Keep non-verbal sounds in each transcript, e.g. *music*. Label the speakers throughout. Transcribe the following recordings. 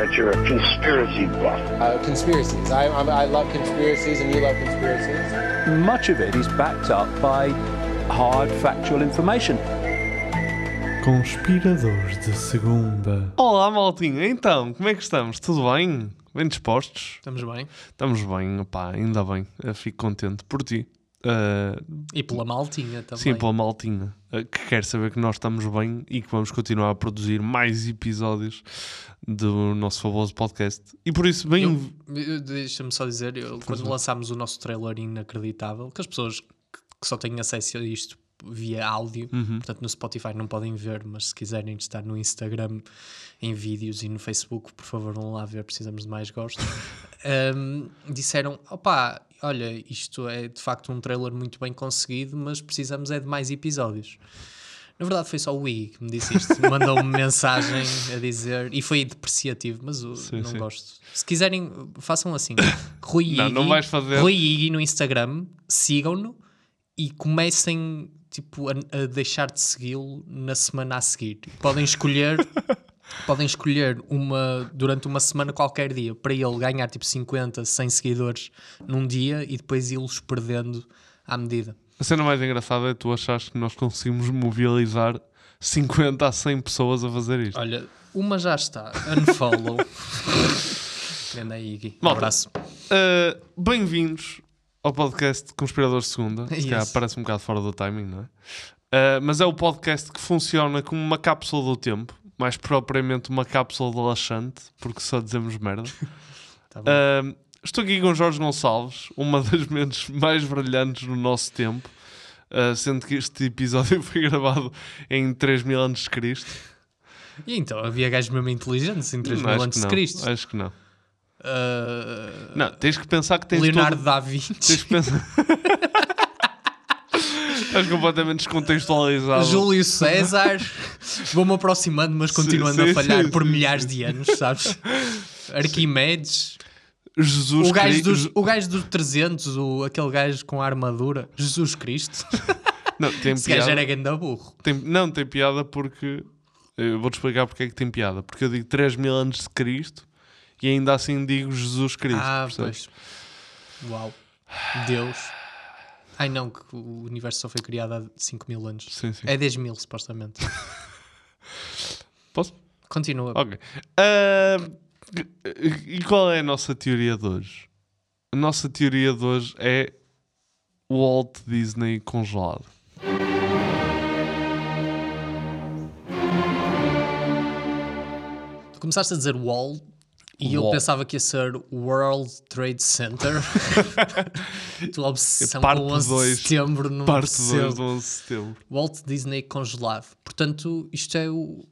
Speaker 1: that you're a conspiracy buff.
Speaker 2: Uh, conspiracies. I, I'm, I love conspiracies, and you love conspiracies.
Speaker 3: much of it is backed up by hard factual information.
Speaker 4: Conspiradores de segunda. Olá, maltinho. Então, como é que estamos? Tudo bem? Bem dispostos?
Speaker 5: Estamos bem.
Speaker 4: Estamos bem, pá, ainda bem. Eu fico contente por ti. Uh,
Speaker 5: E pela maltinha também.
Speaker 4: sim, pela maltinha, uh, que quer saber que nós estamos bem e que vamos continuar a produzir mais episódios do nosso famoso podcast. E por isso, bem.
Speaker 5: Deixa-me só dizer, eu, quando lançámos o nosso trailer inacreditável, que as pessoas que, que só têm acesso a isto via áudio,
Speaker 4: Uhum.
Speaker 5: portanto no Spotify não podem ver, mas se quiserem estar no Instagram em vídeos e no Facebook, por favor vão lá ver, precisamos de mais gostos. *laughs* Um, disseram, opá, olha, isto é de facto um trailer muito bem conseguido, mas precisamos é de mais episódios. Na verdade foi só o Iggy que me disse isto, *laughs* mandou-me mensagem a dizer, e foi depreciativo, mas eu
Speaker 4: Sim,
Speaker 5: não
Speaker 4: sim.
Speaker 5: gosto. Se quiserem, façam assim, *coughs* Rui
Speaker 4: Não,
Speaker 5: Iggy,
Speaker 4: não vais fazer.
Speaker 5: Rui Iggy no Instagram, sigam-no e comecem tipo, a, a deixar de segui-lo na semana a seguir. Podem escolher... *laughs* Podem escolher uma, durante uma semana qualquer dia para ele ganhar tipo 50, 100 seguidores num dia e depois ir-los perdendo à medida.
Speaker 4: A cena mais engraçada é tu achares que nós conseguimos mobilizar 50 a 100 pessoas a fazer isto.
Speaker 5: Olha, uma já está. Unfollow. *laughs* Ganda aí, Iggy. Um abraço.
Speaker 4: Uh, Bem-vindos ao podcast Conspiradores de Segunda. Se calhar parece um bocado fora do timing, não é? Uh, mas é o podcast que funciona como uma cápsula do tempo, mais propriamente uma cápsula de laxante, porque só dizemos merda. *laughs*
Speaker 5: Tá.
Speaker 4: Uh, estou aqui com Jorge Gonçalves, uma das mentes mais brilhantes do nosso tempo, uh, sendo que este episódio *laughs* foi gravado em 3000 antes de Cristo.
Speaker 5: E então, havia gajos mesmo inteligentes em 3
Speaker 4: Não,
Speaker 5: mil
Speaker 4: acho
Speaker 5: antes
Speaker 4: que
Speaker 5: de
Speaker 4: não,
Speaker 5: Cristo.
Speaker 4: Acho que não.
Speaker 5: Uh,
Speaker 4: Não, tens que pensar que tens
Speaker 5: Leonardo
Speaker 4: todo-
Speaker 5: da
Speaker 4: Tens
Speaker 5: Vinci.
Speaker 4: que pensar... *laughs* Estás completamente descontextualizado.
Speaker 5: Júlio César. *laughs* Vou-me aproximando, mas continuando
Speaker 4: sim,
Speaker 5: a falhar
Speaker 4: sim,
Speaker 5: por
Speaker 4: sim,
Speaker 5: milhares de anos, sabes? Arquimedes.
Speaker 4: Jesus
Speaker 5: O gajo,
Speaker 4: Cristo.
Speaker 5: dos, o gajo dos 300, o, aquele gajo com a armadura. Jesus Cristo.
Speaker 4: Não, tem
Speaker 5: Esse gajo
Speaker 4: piada.
Speaker 5: era ganda burro.
Speaker 4: Tem- Não, tem piada porque. Eu vou-te explicar porque é que tem piada. Porque eu digo 3 mil anos de Cristo e ainda assim digo Jesus Cristo.
Speaker 5: Ah,
Speaker 4: percebes?
Speaker 5: pois. Uau. Deus. Ai não, que o universo só foi criado há 5 mil anos.
Speaker 4: Sim, sim.
Speaker 5: É 10 mil, supostamente. *laughs*
Speaker 4: Posso?
Speaker 5: Continua.
Speaker 4: Ok. Ah, e qual é a nossa teoria de hoje? A nossa teoria de hoje é o Walt Disney congelado.
Speaker 5: Tu começaste a dizer wall e eu
Speaker 4: Wall.
Speaker 5: pensava que ia ser World Trade Center. *laughs* Tua obsessão
Speaker 4: Parte
Speaker 5: com o 11 de setembro não
Speaker 4: Parte
Speaker 5: percebo.
Speaker 4: 2 de 11 de setembro.
Speaker 5: Walt Disney congelado. Portanto, isto é o.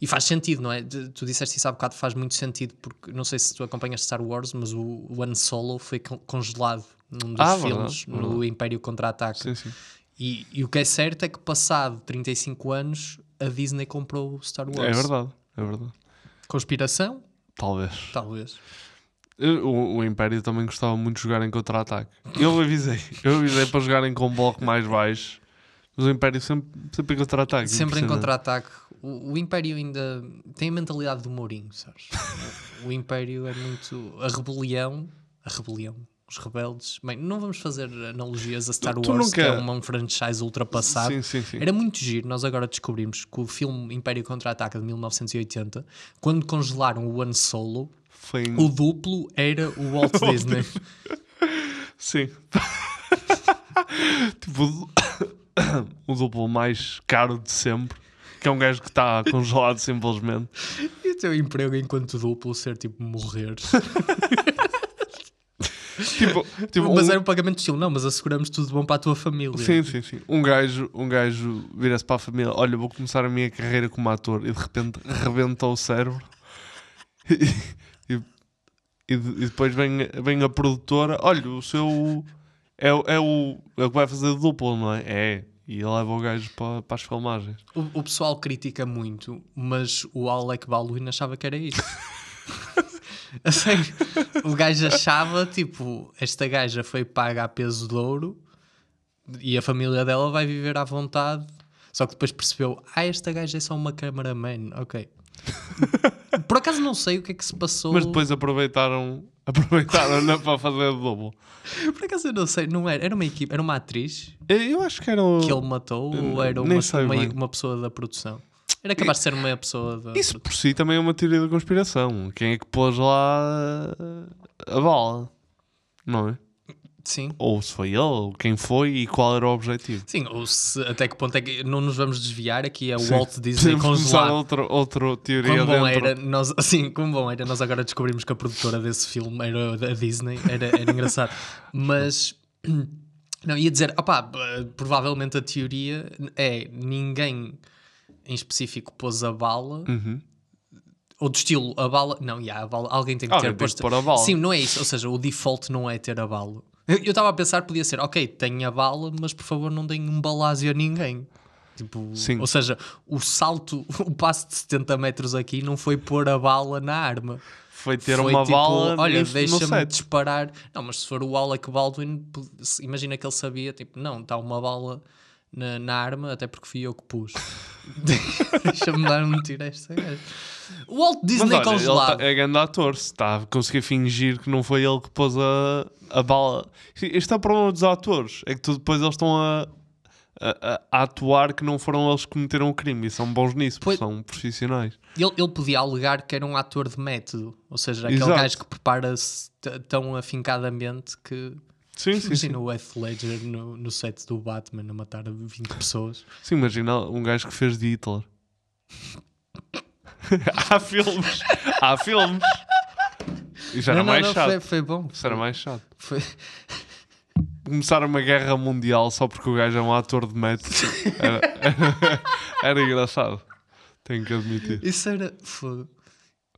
Speaker 5: E faz sentido, não é? Tu disseste isso há bocado, faz muito sentido, porque não sei se tu acompanhas Star Wars, mas o One Solo foi con- congelado num dos
Speaker 4: Ah,
Speaker 5: filmes,
Speaker 4: verdade,
Speaker 5: no
Speaker 4: verdade.
Speaker 5: Império Contra-Ataque.
Speaker 4: Sim, sim.
Speaker 5: E, e o que é certo é que, passado 35 anos, a Disney comprou o Star Wars.
Speaker 4: É verdade. É verdade.
Speaker 5: Conspiração?
Speaker 4: Talvez.
Speaker 5: Talvez.
Speaker 4: O, o Império também gostava muito de jogar em contra-ataque. Eu avisei. Eu avisei para jogarem com um bloco mais baixo. Mas o Império sempre, sempre em contra-ataque.
Speaker 5: Sempre em contra-ataque. O, o Império ainda tem a mentalidade do Mourinho, sabes? o, o Império é muito. A rebelião. A rebelião. Os rebeldes. Bem, não vamos fazer analogias a Star
Speaker 4: Tu- tu
Speaker 5: Wars, que é
Speaker 4: nunca-
Speaker 5: uma, um franchise ultrapassado.
Speaker 4: Sim, sim, sim.
Speaker 5: Era muito giro. Nós agora descobrimos que o filme Império Contra-Ataque de 1980, quando congelaram o One Solo,
Speaker 4: Foi
Speaker 5: o duplo era o Walt *laughs* Disney.
Speaker 4: Sim. *laughs* tipo, o- o duplo mais caro de sempre. Que é um gajo que está congelado simplesmente.
Speaker 5: E o teu emprego enquanto duplo ser tipo morrer. *laughs*
Speaker 4: Tipo, tipo
Speaker 5: mas
Speaker 4: um-
Speaker 5: era um pagamento estilo, não, mas asseguramos tudo de bom para a tua família.
Speaker 4: Sim, sim, sim. Um gajo, um gajo vira-se para a família: Olha, vou começar a minha carreira como ator e de repente rebenta o cérebro. *laughs* E, e- e de- depois vem, vem a produtora: Olha, o seu. É, o- é, o, é o que vai fazer duplo, não é? É. E ele leva o gajo para, para as filmagens.
Speaker 5: O, o pessoal critica muito, mas o Alec Baldwin achava que era isso. *laughs* *laughs* A sério, o gajo achava, tipo, esta gaja foi paga a peso de ouro e a família dela vai viver à vontade. Só que depois percebeu, ah, esta gaja é só uma cameraman, ok. *laughs* Por acaso não sei o que é que se passou.
Speaker 4: Mas depois aproveitaram, *laughs* aproveitaram para fazer duplo.
Speaker 5: Por acaso eu não sei, não era, era uma equipe, era uma atriz
Speaker 4: Eu acho que era o...
Speaker 5: que ele matou ou era uma, uma, uma pessoa da produção? Era capaz de ser uma pessoa da
Speaker 4: Isso por si também é uma teoria da conspiração. Quem é que pôs lá a bala? Não é?
Speaker 5: Sim.
Speaker 4: Ou se foi ele, ou quem foi e qual era o objetivo.
Speaker 5: Sim, ou se, até que ponto é que não nos vamos desviar aqui é o. Walt Disney congelado.
Speaker 4: outra, outra teoria
Speaker 5: Quão bom
Speaker 4: dentro.
Speaker 5: era, nós, *laughs* assim, como bom era, nós agora descobrimos que a produtora desse filme era a Disney, era, era engraçado. *laughs* Mas, *clears throat* não, ia dizer, opá, provavelmente a teoria é ninguém em específico pôs a bala,
Speaker 4: Uhum.
Speaker 5: ou do estilo, a bala, não, yeah, a bala, alguém tem que
Speaker 4: Alguém
Speaker 5: ter posto.
Speaker 4: pôr a bala.
Speaker 5: Sim, não é isso, ou seja, o default não é ter a bala. Eu estava a pensar, podia ser, ok, tenho a bala, mas por favor não deem um balásio a ninguém. Tipo,
Speaker 4: Sim.
Speaker 5: Ou seja, o salto, *laughs* o passo de 70 metros aqui não foi pôr a bala na arma.
Speaker 4: Foi ter
Speaker 5: Foi
Speaker 4: uma
Speaker 5: tipo,
Speaker 4: bala
Speaker 5: Olha, deixa-me disparar. Não, mas se for o Alec Baldwin, imagina que ele sabia, tipo, não, está uma bala na, na arma, até porque fui eu que pus. *laughs* deixa-me dar um tiro a esta gaja. O Walt Disney
Speaker 4: olha, ele
Speaker 5: congelado.
Speaker 4: tá- é grande ator, se está a conseguir fingir que não foi ele que pôs a, a bala. Este é o problema dos atores, é que tu, depois eles estão a, a, a- atuar que não foram eles que cometeram o crime e são bons nisso, porque
Speaker 5: Pois-
Speaker 4: são profissionais.
Speaker 5: Ele, ele podia alegar que era um ator de método, ou seja, aquele
Speaker 4: Exato.
Speaker 5: gajo que prepara-se tão afincadamente que.
Speaker 4: Sim, sim, sim.
Speaker 5: Imagina o Heath Ledger no, no set do Batman a matar 20 pessoas.
Speaker 4: Sim, imagina um gajo que fez de Hitler. *laughs* há filmes, há filmes. Isso era
Speaker 5: não,
Speaker 4: mais
Speaker 5: não,
Speaker 4: chato.
Speaker 5: foi, foi bom.
Speaker 4: Isso era mais chato.
Speaker 5: Foi-
Speaker 4: Começar uma guerra mundial só porque o gajo é um ator de método era, *laughs* era, *laughs* era engraçado. Tenho que admitir.
Speaker 5: Isso era. Fogo.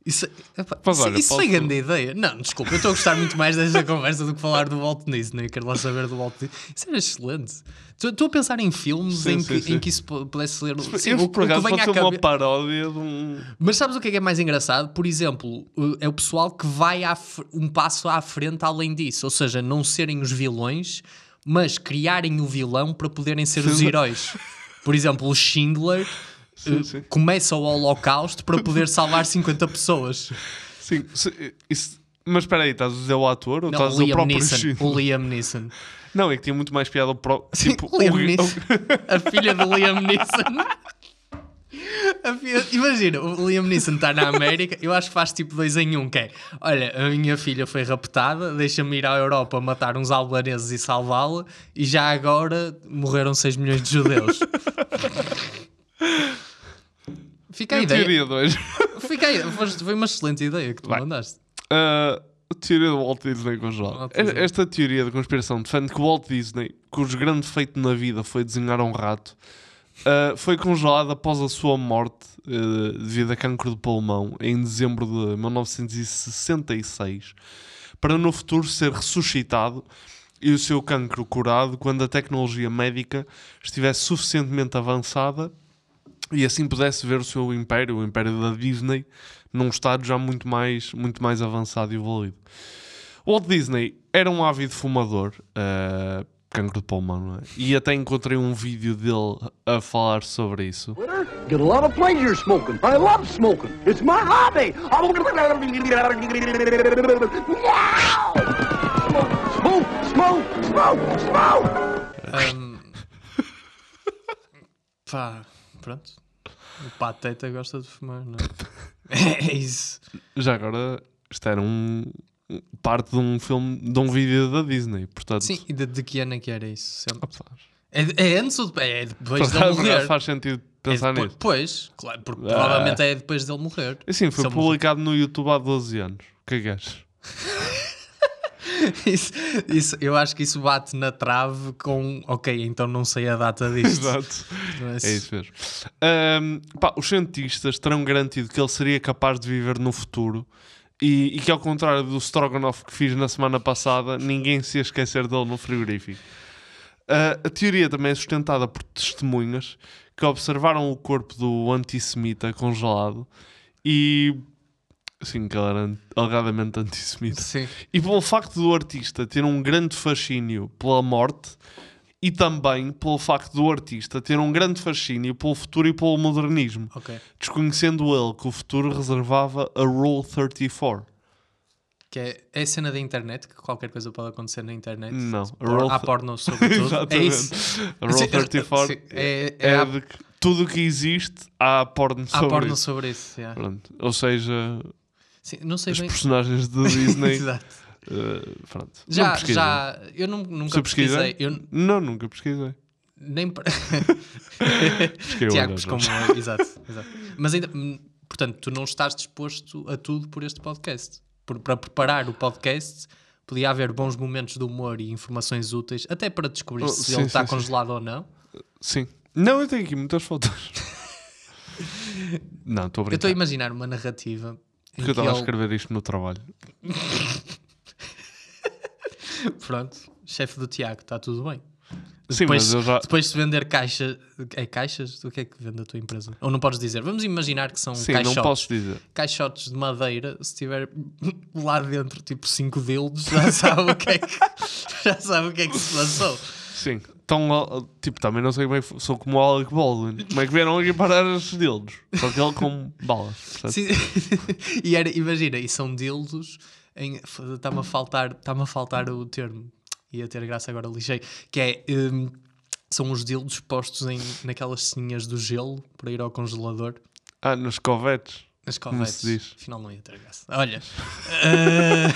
Speaker 5: Isso, epá,
Speaker 4: Mas
Speaker 5: isso,
Speaker 4: olha,
Speaker 5: isso foi grande ideia. Não, desculpa, eu estou a gostar muito mais desta *laughs* conversa do que falar do Walt Disney. Eu quero lá saber do Walt Disney. Isso era excelente. Estou- a pensar em filmes
Speaker 4: Sim,
Speaker 5: em,
Speaker 4: sim,
Speaker 5: que,
Speaker 4: sim.
Speaker 5: em que isso pu- pudesse ser. Sim,
Speaker 4: Eu,
Speaker 5: o,
Speaker 4: por
Speaker 5: que
Speaker 4: acaso,
Speaker 5: vem
Speaker 4: pode ser uma
Speaker 5: cabe-
Speaker 4: paródia de um.
Speaker 5: Mas sabes o que é, que é mais engraçado? Por exemplo, é o pessoal que vai fr- um passo à frente além disso. Ou seja, não serem os vilões, mas criarem o vilão para poderem ser os heróis. Por exemplo, o Schindler eh,
Speaker 4: sim.
Speaker 5: começa o Holocausto para poder salvar 50 pessoas.
Speaker 4: Sim, isso- mas espera aí, estás a dizer o ator ou
Speaker 5: Não,
Speaker 4: estás a
Speaker 5: o
Speaker 4: dizer o
Speaker 5: Liam
Speaker 4: próprio
Speaker 5: Neeson. O Liam Neeson.
Speaker 4: Não, é que tinha muito mais piada o pró-
Speaker 5: Sim,
Speaker 4: tipo,
Speaker 5: Liam
Speaker 4: o-
Speaker 5: Neeson. A filha do Liam *laughs* Neeson. Filha- Imagina, o Liam Neeson está na América, eu acho que faz tipo dois em um, que é, olha, a minha filha foi raptada, deixa-me ir à Europa matar uns albaneses e salvá-la, e já agora morreram 6 milhões de judeus. *laughs* Fica a ideia.
Speaker 4: teoria de hoje. *laughs*
Speaker 5: Fica a ideia. Foste- Foi uma excelente ideia que tu
Speaker 4: Vai.
Speaker 5: mandaste.
Speaker 4: Uh, a teoria do Walt Disney congelado.
Speaker 5: Walt Disney.
Speaker 4: Esta teoria da conspiração defende que o Walt Disney, cujo grande feito na vida foi desenhar um rato, uh, foi congelado após a sua morte uh, devido a cancro de pulmão em dezembro de 1966, para no futuro ser ressuscitado e o seu cancro curado quando a tecnologia médica estivesse suficientemente avançada e assim pudesse ver o seu império, o império da Disney, num estado já muito mais, muito mais avançado e evoluído. O Walt Disney era um ávido fumador, eh, cancro de pulmão, não é? E até encontrei um vídeo dele a falar sobre isso.
Speaker 1: Get a lot of pleasure smoking. I love smoking. It's my hobby. Smoke, smoke, smoke, smoke. *laughs*
Speaker 5: Pá, pronto. O Pateta gosta de fumar, não é? *laughs* É isso.
Speaker 4: Já agora, isto era um parte de um filme, de um vídeo da Disney, portanto...
Speaker 5: Sim, e de, de que ano é que era isso? Sempre?
Speaker 4: Opa,
Speaker 5: É, é antes ou depois? É depois dele morrer.
Speaker 4: faz sentido
Speaker 5: É
Speaker 4: pensar
Speaker 5: depois,
Speaker 4: nisso.
Speaker 5: Pois, claro, porque
Speaker 4: Ah.
Speaker 5: provavelmente é depois dele morrer.
Speaker 4: Assim, foi publicado no YouTube há 12 anos. O que é que achas? *laughs* *laughs*
Speaker 5: Isso, isso- eu acho que isso bate na trave com ok, então não sei a data disto.
Speaker 4: Exato.
Speaker 5: Não
Speaker 4: É isso mesmo. Ahm, pá, os cientistas terão garantido que ele seria capaz de viver no futuro E, e que, ao contrário do Stroganoff que fiz na semana passada, ninguém se ia esquecer dele no frigorífico. Ah, a teoria também é sustentada por testemunhas que observaram o corpo do antissemita congelado e. Sim, que ele era alegadamente antissemita.
Speaker 5: Sim.
Speaker 4: E pelo facto do artista ter um grande fascínio pela morte e também pelo facto do artista ter um grande fascínio pelo futuro e pelo modernismo,
Speaker 5: Ok.
Speaker 4: desconhecendo ele que o futuro reservava a Rule 34.
Speaker 5: Que é, é a cena da internet, que qualquer coisa pode acontecer na internet.
Speaker 4: Não, a
Speaker 5: por- Há porno sobre tudo. *laughs* é isso.
Speaker 4: A Rule
Speaker 5: Sim,
Speaker 4: 34
Speaker 5: sim, é,
Speaker 4: é,
Speaker 5: é, há,
Speaker 4: de que tudo o que existe há porno
Speaker 5: há
Speaker 4: sobre
Speaker 5: porno
Speaker 4: isso.
Speaker 5: sobre isso. yeah.
Speaker 4: Ou seja,
Speaker 5: Sim, não sei
Speaker 4: os
Speaker 5: bem.
Speaker 4: personagens *laughs* de Disney.
Speaker 5: Exato.
Speaker 4: eh, pronto. Não
Speaker 5: Já,
Speaker 4: pesquisem.
Speaker 5: já, eu nu- nunca pesquisei. Eu
Speaker 4: Não, nunca pesquisei.
Speaker 5: nem. *laughs* *laughs* Tiago, como.
Speaker 4: Jorge.
Speaker 5: exato, exato. Mas ainda, hum, portanto, tu não estás disposto a tudo por este podcast. Por- para preparar o podcast, podia haver bons momentos de humor e informações úteis, até para descobrir
Speaker 4: Oh,
Speaker 5: se
Speaker 4: sim,
Speaker 5: ele está
Speaker 4: sim.
Speaker 5: congelado ou não.
Speaker 4: Sim. Não, eu tenho aqui muitas fotos. não, estou a
Speaker 5: Eu estou a
Speaker 4: brincar.
Speaker 5: imaginar uma narrativa.
Speaker 4: Porque eu estava a escrever isto no trabalho. *laughs*
Speaker 5: Pronto, chefe do Tiago, está tudo bem.
Speaker 4: Sim,
Speaker 5: Depois,
Speaker 4: já.
Speaker 5: depois de vender caixa, é caixas, o que é que vende a tua empresa? Ou não podes dizer? Vamos imaginar que são
Speaker 4: Sim,
Speaker 5: caixotes.
Speaker 4: não posso dizer.
Speaker 5: caixotes de madeira, se tiver *laughs* lá dentro tipo 5 dildos, já sabe o que é que *laughs* já sabe o que é que se passou.
Speaker 4: Sim. Ó, tipo, também não sei como é que sou como o Alec Baldwin. Como é que vieram aqui parar esses dildos? Só que ele com balas. *laughs*
Speaker 5: e era, imagina, e são dildos em está-me a faltar, está-me a faltar o termo. Ia ter graça agora lixei, que é hum, são os dildos postos em, naquelas ceninhas do gelo para ir ao congelador.
Speaker 4: Ah, nos covetes.
Speaker 5: Nas covetes. Afinal não ia ter graça. Olha. *laughs* eh,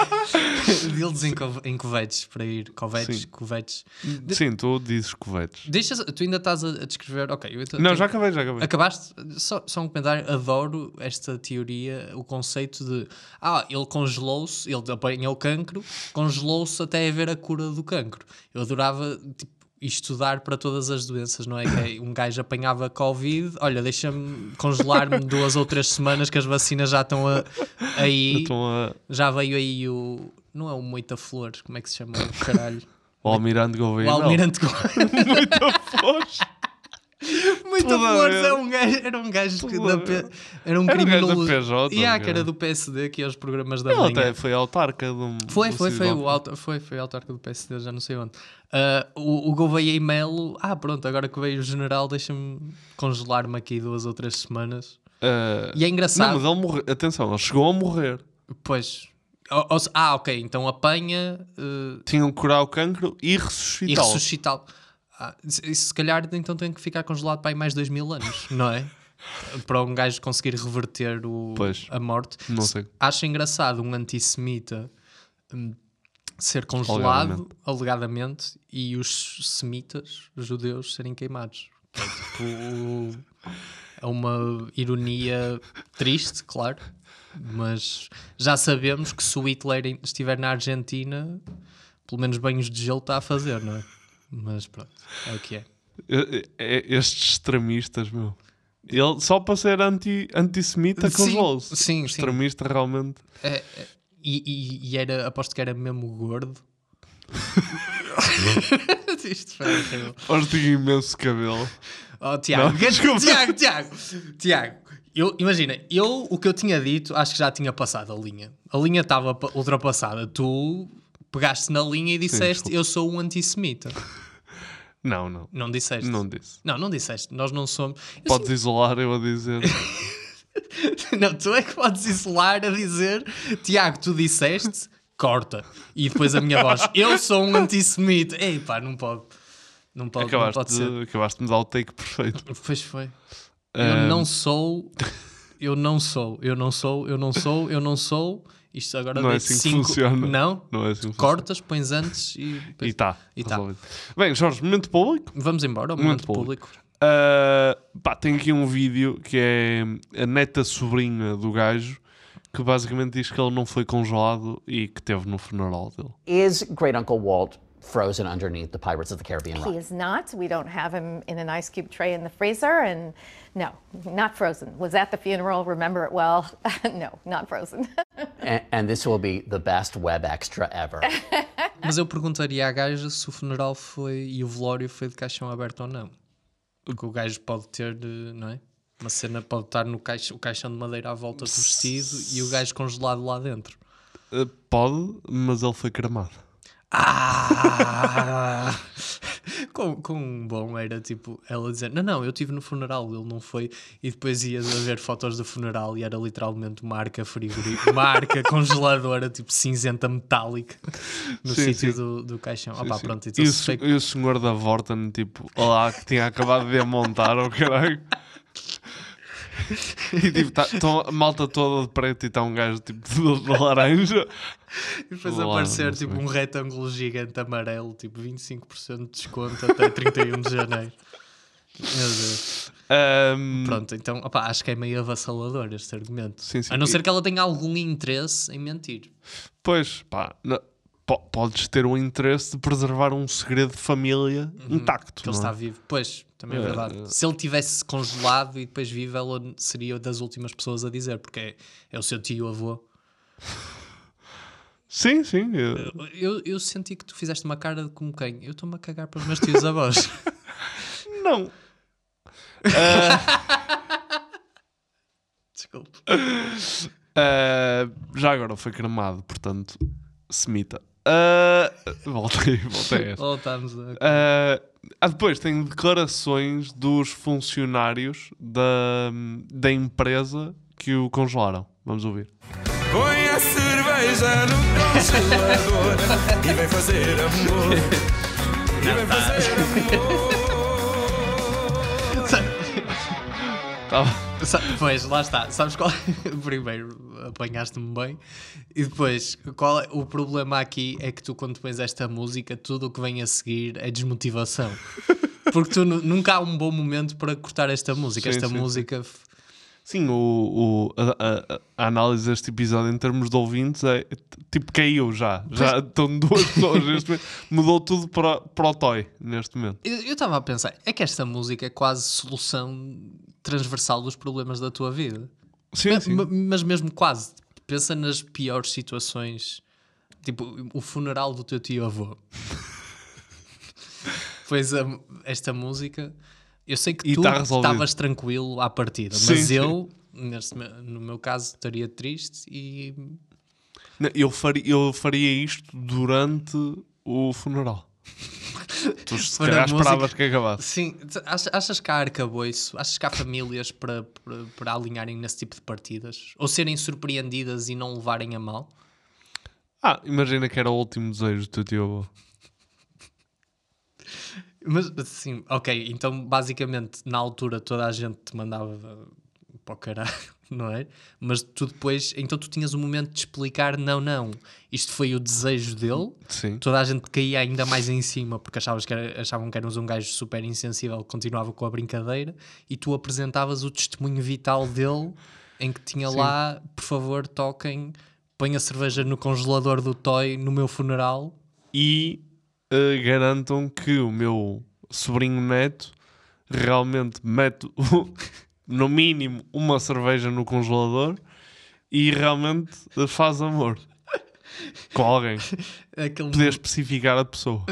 Speaker 5: dildos em, cove- em covetes para ir. Covetes,
Speaker 4: Sim.
Speaker 5: covetes.
Speaker 4: Sim, tu dizes covetes.
Speaker 5: Deixa, tu ainda estás a, descrever. Ok, eu então
Speaker 4: Não,
Speaker 5: tenho-
Speaker 4: já acabei, já acabei.
Speaker 5: Acabaste? Só, só um comentário. Adoro esta teoria, o conceito de ah, ele congelou-se, ele apanhou o cancro, congelou-se até haver a cura do cancro. Eu adorava tipo, estudar para todas as doenças, não é? Que é, um gajo apanhava Covid, olha, deixa-me congelar-me duas ou três semanas que as vacinas já estão a- aí.
Speaker 4: A-
Speaker 5: Já veio aí o. Não é o Moita Flor, como é que se chama? o Caralho.
Speaker 4: o Almirante
Speaker 5: O
Speaker 4: Gouveia. não.
Speaker 5: Almirante *laughs*
Speaker 4: Muita força.
Speaker 5: Muito Flores é um gajo, era um gajo que da. P- era um
Speaker 4: Era um da
Speaker 5: criminólogo.
Speaker 4: PJ,
Speaker 5: E há
Speaker 4: um
Speaker 5: que era do PSD que ia aos programas da
Speaker 4: Ele até foi autarca de um.
Speaker 5: Foi,
Speaker 4: do
Speaker 5: foi, foi, o auto, foi, foi autarca do PSD, já não sei onde. Ah, o, o Gouveia e Melo, ah, pronto, agora que veio o general, deixa-me congelar-me aqui duas ou três semanas.
Speaker 4: Ah,
Speaker 5: E é engraçado.
Speaker 4: Não, mas ele morreu. Atenção, ele chegou a morrer.
Speaker 5: Pois. Ou- ou se- ah, ok, então apanha eh,
Speaker 4: Tinham que curar o cancro e
Speaker 5: e
Speaker 4: ressuscitá-lo.
Speaker 5: Ah, se, calhar então tem que ficar congelado para aí mais dois mil anos, *laughs* não é? Para um gajo conseguir reverter o,
Speaker 4: Pois.
Speaker 5: a morte.
Speaker 4: Não sei.
Speaker 5: Acho engraçado um antissemita hum, ser congelado, alegadamente, e os semitas, os judeus, serem queimados. É, tipo, é uma ironia triste, claro, mas já sabemos que se o Hitler estiver na Argentina, pelo menos banhos de gelo está a fazer, não é? Mas pronto, é o que é.
Speaker 4: É- é- Estes extremistas, meu. Ele só para ser anti, antissemita
Speaker 5: Sim,
Speaker 4: congelou-se.
Speaker 5: sim, sim.
Speaker 4: Extremista realmente.
Speaker 5: É, é, e, e- e era, aposto que era mesmo gordo. *laughs* Isto foi horrível.
Speaker 4: Imenso cabelo.
Speaker 5: Oh, Tiago,
Speaker 4: Não, *laughs* desculpa.
Speaker 5: Tiago, Tiago, Tiago. Eu, imagina, eu o que eu tinha dito, acho que já tinha passado a linha. A linha estava pa- ultrapassada. Tu pegaste na linha e disseste:
Speaker 4: desculpa.
Speaker 5: Eu sou um antissemita.
Speaker 4: Não, não.
Speaker 5: Não disseste?
Speaker 4: Não disse.
Speaker 5: Não, não disseste. Nós não somos. Eu
Speaker 4: Podes isolar eu a dizer. *laughs*
Speaker 5: Não, tu é que podes isolar a dizer: Tiago, tu disseste, corta. E depois a minha voz: Eu sou um antissemita. Ei, pá, não pode. Não pode, não
Speaker 4: acabaste,
Speaker 5: pode ser.
Speaker 4: de, acabaste de me dar o take perfeito.
Speaker 5: Pois foi. Eu
Speaker 4: Ahm,
Speaker 5: não sou, eu não sou, eu não sou, eu não sou, eu não sou. Isto agora
Speaker 4: Não é assim que
Speaker 5: cinco...
Speaker 4: funciona.
Speaker 5: Não?
Speaker 4: Não é assim que
Speaker 5: Cortas, pões antes e.
Speaker 4: E tá.
Speaker 5: E tá.
Speaker 4: Bem, Jorge, momento público.
Speaker 5: Vamos embora,
Speaker 4: Momento
Speaker 5: momento público.
Speaker 4: Uh, pá, tem aqui um vídeo que é a neta sobrinha do gajo que basicamente diz que ele não foi congelado e que teve no funeral dele.
Speaker 6: Is great Uncle Walt frozen underneath the Pirates of the Caribbean
Speaker 7: He is not. We don't have him in an ice cube tray in the freezer, and no, not frozen. Was at the funeral, remember it well. *laughs* no, not frozen. *laughs*
Speaker 6: And, and this will be the best web extra ever. *laughs*
Speaker 5: Mas eu perguntaria à gaja se o funeral foi e o velório foi de caixão aberto ou não. Porque o gajo pode ter, eh, não é? Uma cena pode estar no caixão, o caixão de madeira à volta do vestido e o gajo congelado lá dentro.
Speaker 4: Uh, pode, mas ele foi cremado.
Speaker 5: Ah! *laughs* com, com bom era tipo ela dizer: Não, não, eu estive no funeral, ele não foi. E depois ias a ver fotos do funeral e era literalmente uma arca frigorífica, uma arca *laughs* congeladora, tipo cinzenta metálica, no
Speaker 4: Sim,
Speaker 5: sítio
Speaker 4: sim.
Speaker 5: do, do caixão.
Speaker 4: Sim,
Speaker 5: Ah, pá, pronto, então
Speaker 4: e, o, e o senhor da Vorten, tipo, lá que tinha acabado de a montar, o caralho. *laughs* E tipo, tá, tão- a malta toda de preto e está um gajo tipo de, laranja.
Speaker 5: E
Speaker 4: Lá,
Speaker 5: aparecer
Speaker 4: não
Speaker 5: tipo um retângulo gigante amarelo, tipo 25% de desconto até 31 de janeiro. Meu Deus.
Speaker 4: Ahm,
Speaker 5: Pronto, então opá, acho que é meio avassalador este argumento.
Speaker 4: Sim, sim.
Speaker 5: A não ser que ela tenha algum interesse em mentir.
Speaker 4: Pois, pá, po- podes ter o interesse de preservar um segredo de família intacto.
Speaker 5: Que ele
Speaker 4: é?
Speaker 5: está vivo. Pois, também é,
Speaker 4: É,
Speaker 5: verdade.
Speaker 4: é.
Speaker 5: Se ele tivesse congelado e depois vivo, ela seria das últimas pessoas a dizer, porque é, é o seu tio-avô.
Speaker 4: Sim, sim. eu-
Speaker 5: Eu, eu senti que tu fizeste uma cara de como quem? Eu estou-me a cagar para os meus tios-avós. *laughs*
Speaker 4: Não. *laughs*
Speaker 5: Desculpe.
Speaker 4: Ah, já agora foi cremado, portanto, semita. Ah, voltei, voltei a esta.
Speaker 5: Voltamos a...
Speaker 4: Ah, ah, depois tem declarações dos funcionários da, da empresa que o congelaram. Vamos ouvir.
Speaker 8: Põe a cerveja no congelador e vem fazer amor. E vem fazer amor.
Speaker 5: Sa- Pois, lá está. Sabes qual? *laughs* Primeiro, apanhaste-me bem. E depois, qual é... o problema aqui é que tu, quando pões esta música, tudo o que vem a seguir é desmotivação. Porque tu nu- nunca há um bom momento para cortar esta música.
Speaker 4: Sim,
Speaker 5: esta
Speaker 4: sim,
Speaker 5: música. f-
Speaker 4: Sim, o, o- a, a- análise deste episódio em termos de ouvintes é tipo caiu já. Já estão duas pessoas neste momento. Mudou tudo para, para o Toy neste momento.
Speaker 5: Eu estava a pensar, é que esta música é quase solução transversal dos problemas da tua vida.
Speaker 4: Sim,
Speaker 5: Ma-
Speaker 4: sim.
Speaker 5: ma- Mas mesmo quase. Pensa nas piores situações. Tipo, o funeral do teu tio-avô. *laughs* pois a- esta música... Eu sei que
Speaker 4: E
Speaker 5: tu
Speaker 4: tá
Speaker 5: estavas tranquilo à partida,
Speaker 4: Sim,
Speaker 5: mas eu, neste no meu caso, estaria triste e...
Speaker 4: Não, Eu faria, eu faria isto durante o funeral. *laughs* tu se calhar esperavas que acabasse.
Speaker 5: Sim, achas, achas que há arcabouço? Achas que há famílias para, para, para alinharem nesse tipo de partidas? Ou serem surpreendidas e não levarem a mal?
Speaker 4: Ah, imagina que era o último desejo do teu tio.
Speaker 5: Mas, sim, ok, então basicamente na altura toda a gente te mandava para o caralho, *laughs* não é? Mas tu depois, então tu tinhas um momento de explicar: não, não, isto foi o desejo dele.
Speaker 4: Sim.
Speaker 5: Toda a gente caía ainda mais em cima porque achavas que era- achavam que eras um gajo super insensível que continuava com a brincadeira e tu apresentavas o testemunho vital dele em que tinha
Speaker 4: Sim.
Speaker 5: lá, por favor, toquem, põe a cerveja no congelador do Toy no meu funeral.
Speaker 4: E eh, garantam que o meu sobrinho neto realmente mete o- no mínimo uma cerveja no congelador e realmente faz amor com alguém. *laughs*
Speaker 5: Aquele
Speaker 4: Poder especificar a pessoa.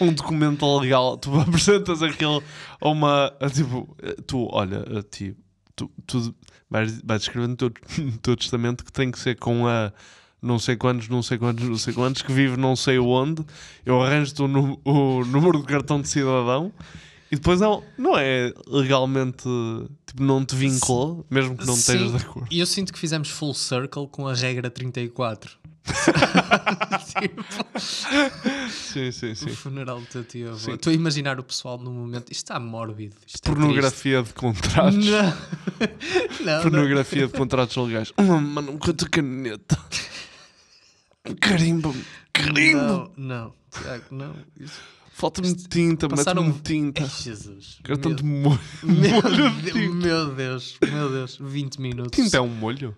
Speaker 4: Um documento legal, tu *laughs* apresentas aquele a uma. a tipo, tu, olha, a ti, tu, tu vais, vais escrever no teu, no teu testamento que tem que ser com a não sei quantos, não sei quantos, não sei quantos, que vive não sei onde. Eu arranjo-te o, o número de cartão de cidadão e depois não, não é legalmente. Tipo, não te vincula, mesmo que não estejas
Speaker 5: Sim,
Speaker 4: de acordo.
Speaker 5: E eu sinto que fizemos full circle com a regra 34. *laughs* Tipo,
Speaker 4: Sim, sim, sim.
Speaker 5: O funeral do teu tio avô. Estou a imaginar o pessoal no momento. Isto está mórbido. Isto é
Speaker 4: Pornografia de contratos.
Speaker 5: Não. *laughs* não, não.
Speaker 4: Pornografia de contratos legais. *laughs* Uma mano com a caneta. Carimba-me. Carimba.
Speaker 5: Não, não, Tiago, não. Isso-
Speaker 4: Falta-me tinta,
Speaker 5: Passaram-
Speaker 4: mete-me tinta.
Speaker 5: Ai, Jesus.
Speaker 4: Quero
Speaker 5: Meu-
Speaker 4: tanto molho. *laughs*
Speaker 5: Meu,
Speaker 4: molho de
Speaker 5: Deus, meu Deus, meu Deus, 20 minutos.
Speaker 4: Tinta é um molho?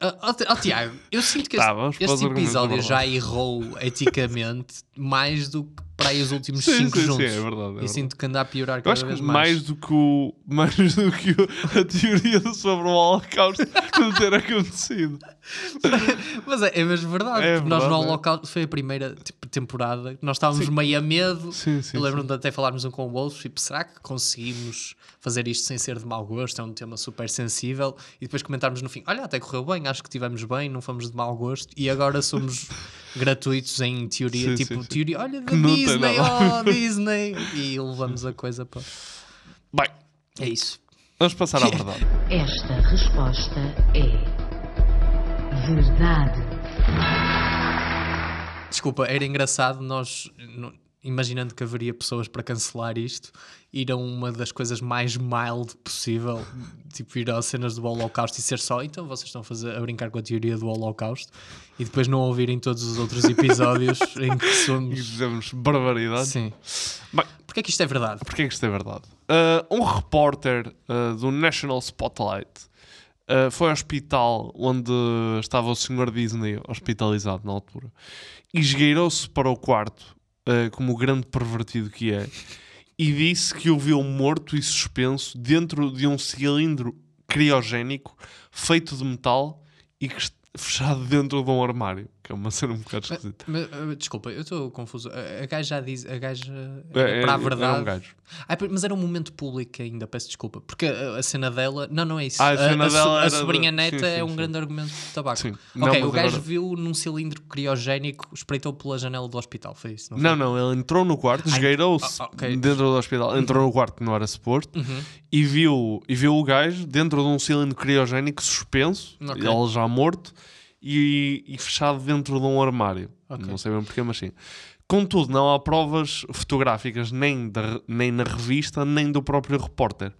Speaker 5: Ah, ó, Ti- ó, Tiago, eu sinto que
Speaker 4: Tá,
Speaker 5: este, este episódio já errou eticamente mais do que para aí os últimos
Speaker 4: Sim,
Speaker 5: 5
Speaker 4: sim, sim,
Speaker 5: juntos.
Speaker 4: é verdade, é
Speaker 5: e
Speaker 4: verdade.
Speaker 5: sinto que anda a piorar cada
Speaker 4: acho
Speaker 5: vez
Speaker 4: que
Speaker 5: mais.
Speaker 4: mais do que, o, *laughs* mais do que o- a teoria sobre o Holocausto *laughs* não ter acontecido. *laughs*
Speaker 5: Mas é, é mesmo verdade.
Speaker 4: É
Speaker 5: porque nós no
Speaker 4: verdade, é.
Speaker 5: Holocausto foi a primeira tipo, temporada. que Nós estávamos
Speaker 4: Sim.
Speaker 5: meio a medo.
Speaker 4: Sim, sim,
Speaker 5: Eu lembro-me de até falarmos um com o outro. Tipo, será que conseguimos fazer isto sem ser de mau gosto? É um tema super sensível. E depois comentarmos no fim: olha, até correu bem, acho que tivemos bem, não fomos de mau gosto. E agora somos gratuitos em teoria. Tipo, teoria, olha, da Disney, oh, *laughs* Disney. E levamos a coisa para.
Speaker 4: Bem,
Speaker 5: É isso.
Speaker 4: vamos passar à verdade.
Speaker 9: Esta resposta é verdade.
Speaker 5: Desculpa, era engraçado nós, imaginando que haveria pessoas para cancelar isto, ir a uma das coisas mais mild possível, tipo ir às cenas do Holocausto e ser só, então vocês estão a, fazer, a brincar com a teoria do Holocausto e depois não ouvirem todos os outros episódios *laughs* em que
Speaker 4: E
Speaker 5: somos.
Speaker 4: fizemos barbaridade.
Speaker 5: Sim.
Speaker 4: Bem,
Speaker 5: Porquê é que isto é verdade?
Speaker 4: Porquê é que isto é verdade? Uh, um repórter uh, do National Spotlight uh, foi ao hospital onde estava o Sr. Disney hospitalizado na altura e esgueirou-se para o quarto, uh, como o grande pervertido que é, e disse que o viu morto e suspenso dentro de um cilindro criogénico feito de metal e fechado dentro de um armário, que é uma *laughs* cena um bocado esquisita.
Speaker 5: Mas, uh, desculpa, eu estou confuso. A, a gaja já diz, a gaja
Speaker 4: É, é,
Speaker 5: para a
Speaker 4: era um
Speaker 5: verdade. Ah, per- mas era um momento público ainda, peço desculpa. Porque a, a cena dela. Não, não é isso.
Speaker 4: Ah, a cena
Speaker 5: so-
Speaker 4: dela
Speaker 5: a sobrinha neta
Speaker 4: sim,
Speaker 5: é
Speaker 4: sim,
Speaker 5: um
Speaker 4: sim.
Speaker 5: grande argumento de tabaco.
Speaker 4: Sim.
Speaker 5: Ok,
Speaker 4: Não,
Speaker 5: o
Speaker 4: mas
Speaker 5: gajo
Speaker 4: agora-
Speaker 5: viu num cilindro criogénico, espreitou pela janela do hospital. Foi isso? Não, foi?
Speaker 4: Não, não, ele entrou no quarto,
Speaker 5: Ai,
Speaker 4: esgueirou-se
Speaker 5: ah, ok.
Speaker 4: dentro do hospital, entrou no quarto que não era suposto
Speaker 5: Uhum.
Speaker 4: e, viu, e viu o gajo dentro de um cilindro criogénico suspenso,
Speaker 5: Ok.
Speaker 4: ele já morto, e, e fechado dentro de um armário.
Speaker 5: Ok.
Speaker 4: Não sei bem porquê, mas sim. Contudo, não há provas fotográficas nem, da, nem na revista, nem do próprio repórter.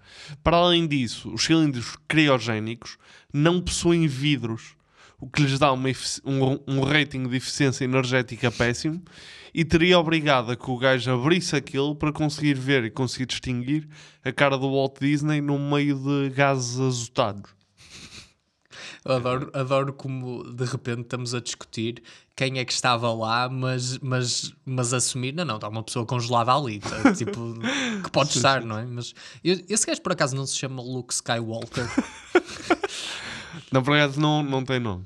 Speaker 4: Para além disso, os cilindros criogénicos não possuem vidros, o que lhes dá uma um, um rating de eficiência energética péssimo e teria obrigado a que o gajo abrisse aquilo para conseguir ver e conseguir distinguir a cara do Walt Disney no meio de gases azotados.
Speaker 5: Eu Adoro, adoro como de repente estamos a discutir quem é que estava lá, mas, mas, mas assumir, não, não, está uma pessoa congelada ali, tá? *laughs* tipo, que pode
Speaker 4: Sim,
Speaker 5: estar,
Speaker 4: sim.
Speaker 5: não é? Mas eu- esse gajo por acaso não se chama Luke Skywalker. *laughs*
Speaker 4: Na verdade, não, não tem nome.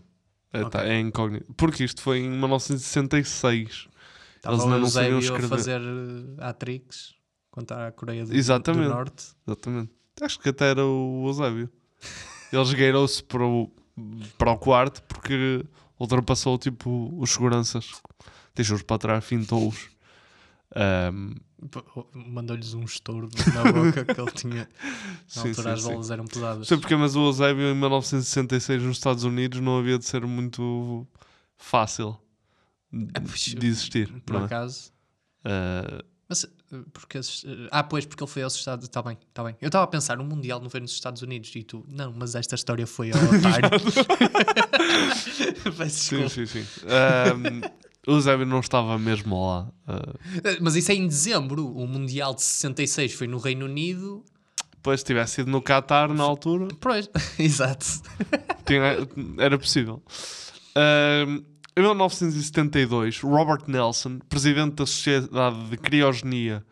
Speaker 4: É, tá,
Speaker 5: Ok.
Speaker 4: é incógnito. Porque isto foi em 1966.
Speaker 5: Estava
Speaker 4: Eles ainda
Speaker 5: o
Speaker 4: não sabiam
Speaker 5: Eusébio a
Speaker 4: escrever.
Speaker 5: fazer uh, Atrix contra a Coreia do, do Norte.
Speaker 4: Exatamente. Acho que até era o Eusébio. Ele esgueirou-se para o, para o quarto porque ultrapassou tipo os seguranças. Deixou-os para trás, fintou-os.
Speaker 5: P- Mandou-lhes um estouro na boca que ele tinha. Na *laughs*
Speaker 4: Sim,
Speaker 5: altura
Speaker 4: sim,
Speaker 5: as
Speaker 4: sim.
Speaker 5: bolas eram pesadas.
Speaker 4: Sei porque, mas o Eusébio em 1966 nos Estados Unidos não havia de ser muito fácil de, de existir.
Speaker 5: Por
Speaker 4: é?
Speaker 5: acaso. Mas uh, porque uh, ah, pois, porque ele foi aos Estados Está bem, está bem. Eu estava a pensar, o Mundial não foi nos Estados Unidos e tu, não, mas esta história foi ao *laughs* otário. *laughs*
Speaker 4: Sim, sim, sim. Ahm, o Eusébio não estava mesmo lá.
Speaker 5: Uh, Mas isso é em dezembro. O Mundial de 66 foi no Reino Unido.
Speaker 4: Depois, se tivesse sido no Qatar na altura,
Speaker 5: Pois, *laughs* exato.
Speaker 4: tinha- era possível. Ahm, em 1972, Robert Nelson, presidente da Sociedade de Criogenia,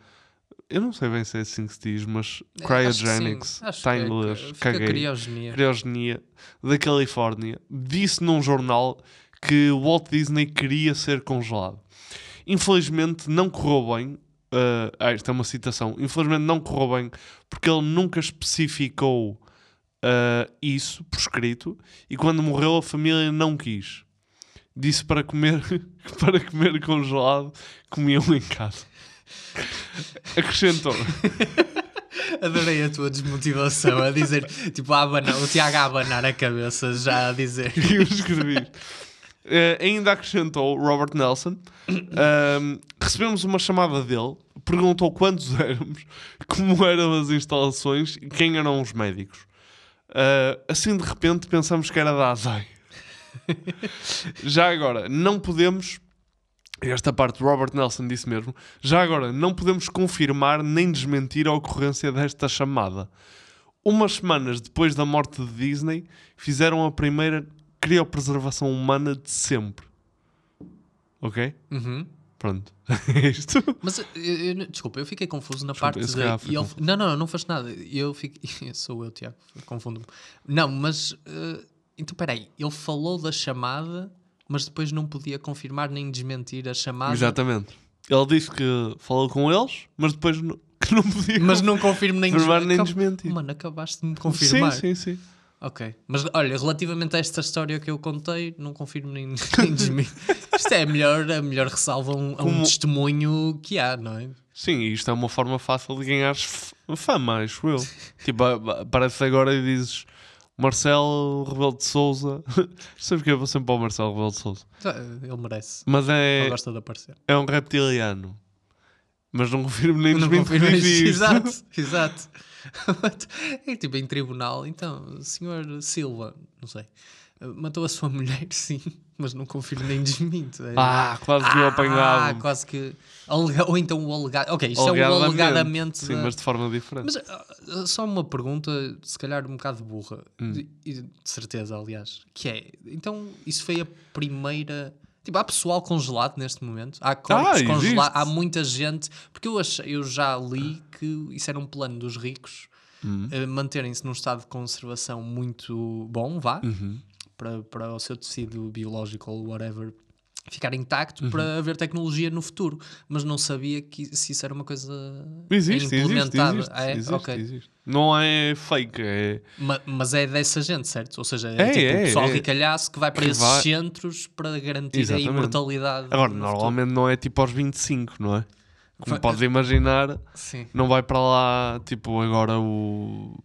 Speaker 4: eu não sei bem se é assim que se diz, mas Cryogenics, está em
Speaker 5: é-
Speaker 4: inglês, caguei.
Speaker 5: criogenia.
Speaker 4: Criogenia da Califórnia, disse num jornal que Walt Disney queria ser congelado. Infelizmente não correu bem. ah, ah, esta é uma citação. Infelizmente não correu bem porque ele nunca especificou ah, isso por escrito e quando morreu a família não quis. Disse para comer, *laughs* para comer congelado, comiam em casa. Acrescentou. *laughs*
Speaker 5: Adorei a tua desmotivação a dizer, tipo, a abanar, o Tiago a abanar a cabeça já a dizer. *laughs*
Speaker 4: eu escrevi. Eh, ainda acrescentou Robert Nelson. ahm, recebemos uma chamada dele, perguntou quantos éramos, como eram as instalações e quem eram os médicos. Ah, assim de repente pensamos que era da ASAI. *laughs* Já agora, não podemos. Esta parte Robert Nelson disse mesmo. Já agora, não podemos confirmar nem desmentir a ocorrência desta chamada. Umas semanas depois da morte de Disney, fizeram a primeira criopreservação humana de sempre. Ok?
Speaker 5: Uhum.
Speaker 4: Pronto. É *laughs* isto.
Speaker 5: Mas eu- eu- desculpa, eu fiquei confuso na
Speaker 4: Desculpa,
Speaker 5: parte
Speaker 4: foi
Speaker 5: ele- não, não, não faz nada. Eu fiquei. *laughs* Sou eu, Tiago, confundo-me. Não, mas. eh, então, peraí, ele falou da chamada, mas depois não podia confirmar nem desmentir a chamada.
Speaker 4: Exatamente. Ele disse que falou com eles, mas depois não- *laughs* que não podia.
Speaker 5: Mas não confirmo nem,
Speaker 4: confirmar nem desmentir.
Speaker 5: Mano, acabaste de me confirmar.
Speaker 4: Sim, sim, sim.
Speaker 5: Ok. Mas olha, relativamente a esta história que eu contei, não confirmo nem, *laughs* nem desmentir. Isto é a melhor, a melhor ressalva a um, a um
Speaker 4: Como-
Speaker 5: testemunho que há, não é?
Speaker 4: Sim, isto é uma forma fácil de ganhar fama, acho eu. tipo, aparece agora e dizes Marcelo Rebelo de Souza. *laughs* Sabes que eu vou sempre para o Marcelo Rebelo de Souza.
Speaker 5: Ele merece.
Speaker 4: Mas é.
Speaker 5: Ele gosta de aparecer.
Speaker 4: É um reptiliano. Mas não confirmo nem
Speaker 5: Não
Speaker 4: desminto
Speaker 5: confirmo isso. Exato, *laughs* exato. *laughs* é tipo em tribunal, então, senhor Silva, não sei, matou a sua mulher, sim, mas não confirmo nem desminto. É-
Speaker 4: Ah, quase que eu apanhava.
Speaker 5: Ah, quase que. Ou então o alegado. Ok, isto é o
Speaker 4: Alegadamente.
Speaker 5: alegadamente.
Speaker 4: Sim,
Speaker 5: da-
Speaker 4: mas de forma diferente.
Speaker 5: Mas ah, só uma pergunta, se calhar um bocado burra,
Speaker 4: Hum.
Speaker 5: de, de certeza, aliás, que é, então isso foi a primeira. Tipo, há pessoal congelado neste momento? Há corpos
Speaker 4: Ah,
Speaker 5: congelados? Há muita gente. Porque eu, achei, eu já li que isso era um plano dos ricos
Speaker 4: Hum.
Speaker 5: eh, manterem-se num estado de conservação muito bom, vá,
Speaker 4: Uhum.
Speaker 5: Para, para o seu tecido biológico ou whatever ficar intacto
Speaker 4: Uhum.
Speaker 5: para haver tecnologia no futuro. Mas não sabia que se isso era uma coisa
Speaker 4: Existe, existe,
Speaker 5: implementada.
Speaker 4: existe,
Speaker 5: Ah, é?
Speaker 4: existe,
Speaker 5: Ok.
Speaker 4: existe. Não é fake, é...
Speaker 5: Ma- mas é dessa gente, certo? Ou seja, é,
Speaker 4: É,
Speaker 5: tipo
Speaker 4: é,
Speaker 5: o pessoal
Speaker 4: é.
Speaker 5: ricalhaço que vai para
Speaker 4: Que
Speaker 5: esses
Speaker 4: vai-
Speaker 5: centros para garantir
Speaker 4: Exatamente.
Speaker 5: a imortalidade.
Speaker 4: Agora,
Speaker 5: no futuro.
Speaker 4: normalmente não é tipo aos 25, não é? Como podes imaginar,
Speaker 5: Sim.
Speaker 4: não vai para lá, tipo, agora o...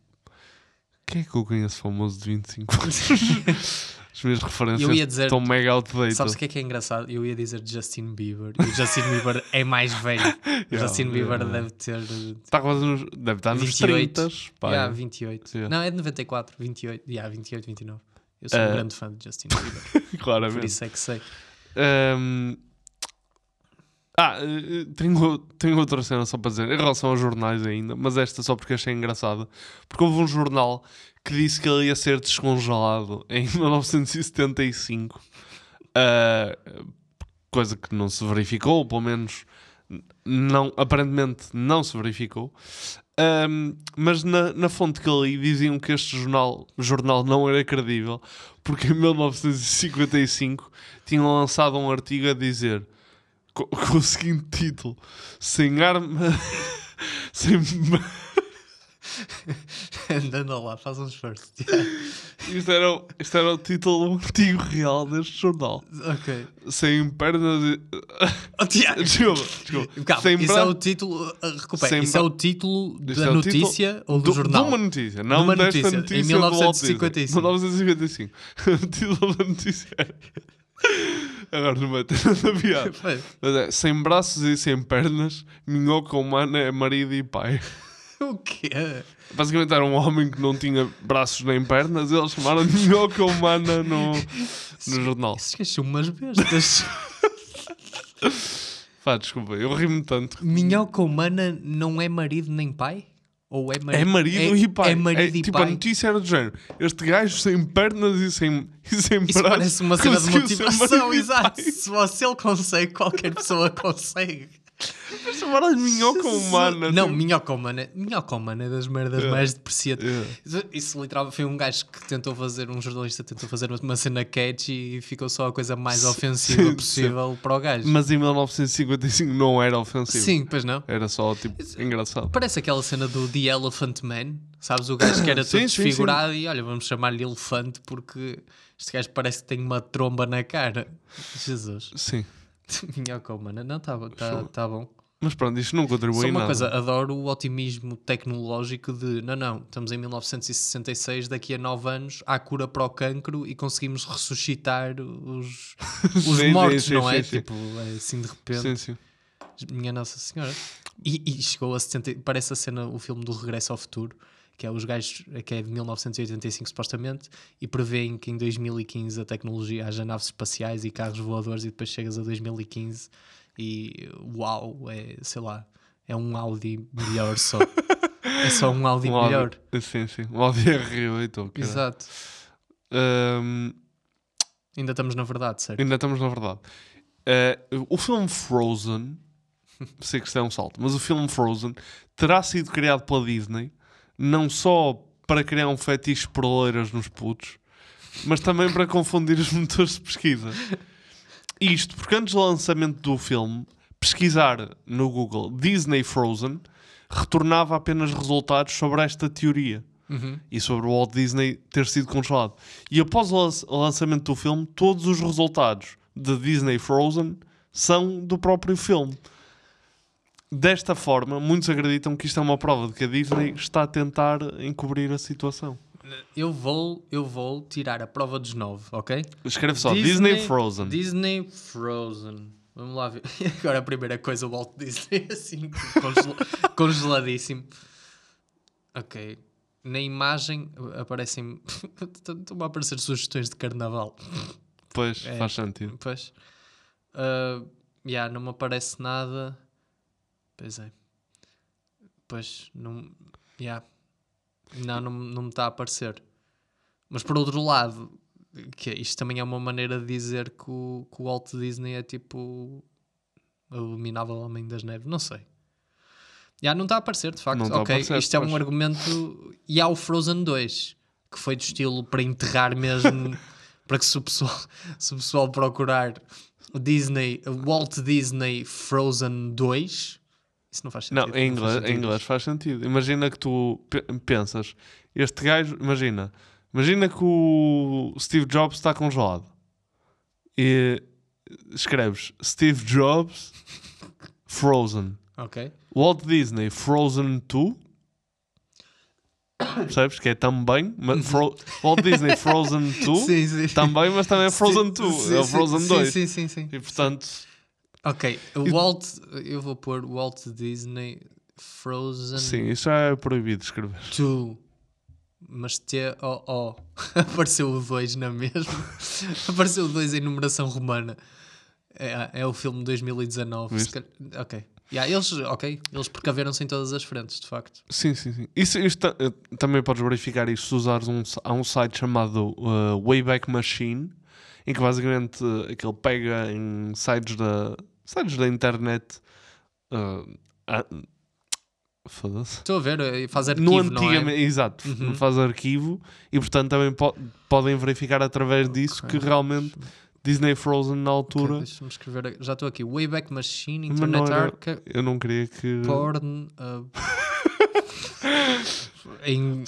Speaker 4: Quem é que eu conheço famoso de 25 anos? *laughs* As minhas referências
Speaker 5: dizer-
Speaker 4: estão mega outdated.
Speaker 5: Sabes o que é que é engraçado? Eu ia dizer Justin Bieber. E o Justin *laughs* Bieber é mais velho. *laughs* O
Speaker 4: Yeah,
Speaker 5: Justin Bieber
Speaker 4: yeah.
Speaker 5: deve ter.
Speaker 4: Está quase nos, deve estar nos
Speaker 5: 28.
Speaker 4: 30, pá.
Speaker 5: Yeah, 28.
Speaker 4: Yeah.
Speaker 5: Não, é de 94, 28. Yeah, 28, 29. Eu sou um
Speaker 4: Eh,
Speaker 5: grande fã de Justin Bieber.
Speaker 4: Claramente.
Speaker 5: Por isso é que sei.
Speaker 4: Ahm, Ah, eh, tenho, tenho outra cena só para dizer, em relação aos jornais ainda, mas esta só porque achei engraçada. Porque houve um jornal que disse que ele ia ser descongelado em *laughs* 1975, ah, coisa que não se verificou, ou pelo menos não, aparentemente não se verificou. Ahm, mas na, na fonte que li diziam que este jornal, jornal não era credível porque em 1955 tinham lançado um artigo a dizer co- *laughs* com, o seguinte título: Sem arma. *laughs* sem. *laughs*
Speaker 5: Andando lá, faz um esforço.
Speaker 4: Isto era, o- isto era o título do artigo real deste jornal.
Speaker 5: Ok.
Speaker 4: Sem pernas. e-
Speaker 5: Oh, Tiago.
Speaker 4: Desculpa, desculpa.
Speaker 5: Calma,
Speaker 4: Sem
Speaker 5: isso
Speaker 4: bra-
Speaker 5: é o título. uh, recupera,
Speaker 4: Sem
Speaker 5: isso é
Speaker 4: bra-
Speaker 5: o título
Speaker 4: Isto
Speaker 5: da
Speaker 4: é o título
Speaker 5: notícia ou do, jornal?
Speaker 4: De uma notícia,
Speaker 5: De
Speaker 4: não
Speaker 5: uma
Speaker 4: desta
Speaker 5: notícia,
Speaker 4: notícia.
Speaker 5: em
Speaker 4: do Walt Disney.
Speaker 5: 1955.
Speaker 4: 1955. o título da notícia era. Agora não *laughs* vai ter nada a piada. Mas é, sem braços e sem pernas, minhoca humana é marido e pai. *laughs*
Speaker 5: O quê?
Speaker 4: Basicamente era um homem que não tinha braços nem pernas, eles chamaram de minhoca humana no, no jornal.
Speaker 5: Esqueci umas bestas. *laughs*
Speaker 4: Pá, desculpa, eu ri-me tanto.
Speaker 5: Minhoca humana não é marido nem pai? Ou é marido,
Speaker 4: É marido e pai.
Speaker 5: É marido e
Speaker 4: tipo, a
Speaker 5: pai.
Speaker 4: notícia era do género. Este gajo sem pernas e sem, e sem
Speaker 5: Isso
Speaker 4: braços.
Speaker 5: parece uma cena de motivação, exato. Se você ele consegue, qualquer pessoa consegue.
Speaker 4: Chamaram de minhoca humana.
Speaker 5: Não,
Speaker 4: tipo.
Speaker 5: minhoca humana, minhoca humana é das merdas
Speaker 4: Yeah.
Speaker 5: mais depreciadas.
Speaker 4: Yeah.
Speaker 5: Isso, isso literalmente foi um gajo que tentou fazer, um jornalista tentou fazer uma cena catchy e ficou só a coisa mais ofensiva
Speaker 4: sim,
Speaker 5: possível para o gajo.
Speaker 4: Mas em 1955 não era ofensivo.
Speaker 5: Sim, pois não.
Speaker 4: Era só, tipo, engraçado.
Speaker 5: Parece aquela cena do The Elephant Man, sabes? O gajo que era
Speaker 4: Sim,
Speaker 5: todo
Speaker 4: sim,
Speaker 5: desfigurado e olha, vamos chamar-lhe elefante porque este gajo parece que tem uma tromba na cara. Jesus.
Speaker 4: Sim. *laughs*
Speaker 5: Minhoca humana, não, tá, bom, tá, tá bom.
Speaker 4: Mas pronto, isto não contribui
Speaker 5: Só uma
Speaker 4: nada.
Speaker 5: coisa, adoro o otimismo tecnológico de não, não, estamos em 1966, daqui a 9 anos há cura para o cancro e conseguimos ressuscitar os, *laughs* os
Speaker 4: Sim,
Speaker 5: mortos,
Speaker 4: sim,
Speaker 5: não é?
Speaker 4: sim.
Speaker 5: Tipo, é assim de repente. Minha Nossa Senhora. E, e chegou a 70. Parece a cena, o filme do Regresso ao Futuro, que é os gajos, que é de 1985 supostamente, e prevêem que em 2015 a tecnologia haja naves espaciais e carros voadores, e depois chegas a 2015 e uau, é sei lá, é um Audi melhor só. *laughs* é só um Audi
Speaker 4: Um Audi-
Speaker 5: melhor.
Speaker 4: Sim, sim. Um Audi R8. ok.
Speaker 5: Exato.
Speaker 4: Ahm,
Speaker 5: Ainda estamos na verdade, certo?
Speaker 4: Ainda estamos na verdade. Eh, o filme Frozen, *laughs* sei que isto é um salto, mas o filme Frozen terá sido criado pela Disney não só para criar um fetiche por loiras nos putos, mas também para confundir os *laughs* motores de pesquisa. Isto porque antes do lançamento do filme, pesquisar no Google Disney Frozen retornava apenas resultados sobre esta teoria
Speaker 5: Uhum.
Speaker 4: e sobre o Walt Disney ter sido congelado. E após o lançamento do filme, todos os resultados de Disney Frozen são do próprio filme. Desta forma, muitos acreditam que isto é uma prova de que a Disney está a tentar encobrir a situação.
Speaker 5: Eu vou, eu vou tirar a prova dos nove, ok?
Speaker 4: Escreve só Disney Frozen.
Speaker 5: Disney Frozen. Vamos lá ver. *laughs* Agora a primeira coisa, o Walt Disney *laughs* assim, congela- *laughs* congeladíssimo. Ok. Na imagem aparecem. Estão-me a aparecer sugestões de carnaval.
Speaker 4: Pois,
Speaker 5: É,
Speaker 4: faz sentido.
Speaker 5: Pois. Uh, yeah, não me aparece nada. Pois é. Pois, não. Yeah. Não, não, não me está a aparecer. Mas por outro lado, que é- isto também é uma maneira de dizer que o, que o Walt Disney é tipo o abominável Homem das Neves. Não sei. Já não está a aparecer, de facto. Ok,
Speaker 4: aparecer,
Speaker 5: isto é um argumento. E há o Frozen 2, que foi do estilo para enterrar mesmo, *laughs* para que se o pessoal, se o pessoal procurar Disney, o Walt Disney Frozen 2, isso não faz sentido.
Speaker 4: Não, em
Speaker 5: faz
Speaker 4: inglês,
Speaker 5: sentido.
Speaker 4: em inglês faz sentido. Imagina que tu pe- pensas, este gajo, imagina, imagina que o Steve Jobs está congelado e escreves Steve Jobs Frozen.
Speaker 5: Ok.
Speaker 4: Walt Disney Frozen 2 Percebes? Que é também Fro- Walt Disney Frozen 2
Speaker 5: Uhum. *laughs* Sim, sim.
Speaker 4: também, mas também é Frozen 2
Speaker 5: Sim,
Speaker 4: é o Frozen
Speaker 5: sim,
Speaker 4: 2
Speaker 5: Sim, sim, sim.
Speaker 4: e portanto
Speaker 5: Ok, o Walt, eu vou pôr Walt Disney Frozen
Speaker 4: sim, isso já é proibido escrever
Speaker 5: 2. Mas T-O-O. *laughs* Apareceu o 2 na mesma. *laughs* Apareceu o 2 em numeração romana. É, é o filme de 2019. Se
Speaker 4: Viste?
Speaker 5: calhar- Ok. Yeah, eles, ok, eles precaveram-se em todas as frentes, de facto.
Speaker 4: Sim, sim, sim. Isso, isto, eh, também podes verificar isto se usares um, há um site chamado uh, Wayback Machine, em que basicamente uh, aquele pega em sites da, sites da internet. Uh, Foda-se.
Speaker 5: Estou a ver, eh, faz arquivo,
Speaker 4: No
Speaker 5: não é?
Speaker 4: antigamente, exato,
Speaker 5: Uhum.
Speaker 4: faz arquivo e portanto também po- podem verificar através disso
Speaker 5: Ok.
Speaker 4: que realmente Disney Frozen na altura.
Speaker 5: Deixa-me escrever. Já estou aqui. Wayback Machine, Internet Arca,
Speaker 4: eu não queria que.
Speaker 5: Porn. uh, *laughs* *laughs* em,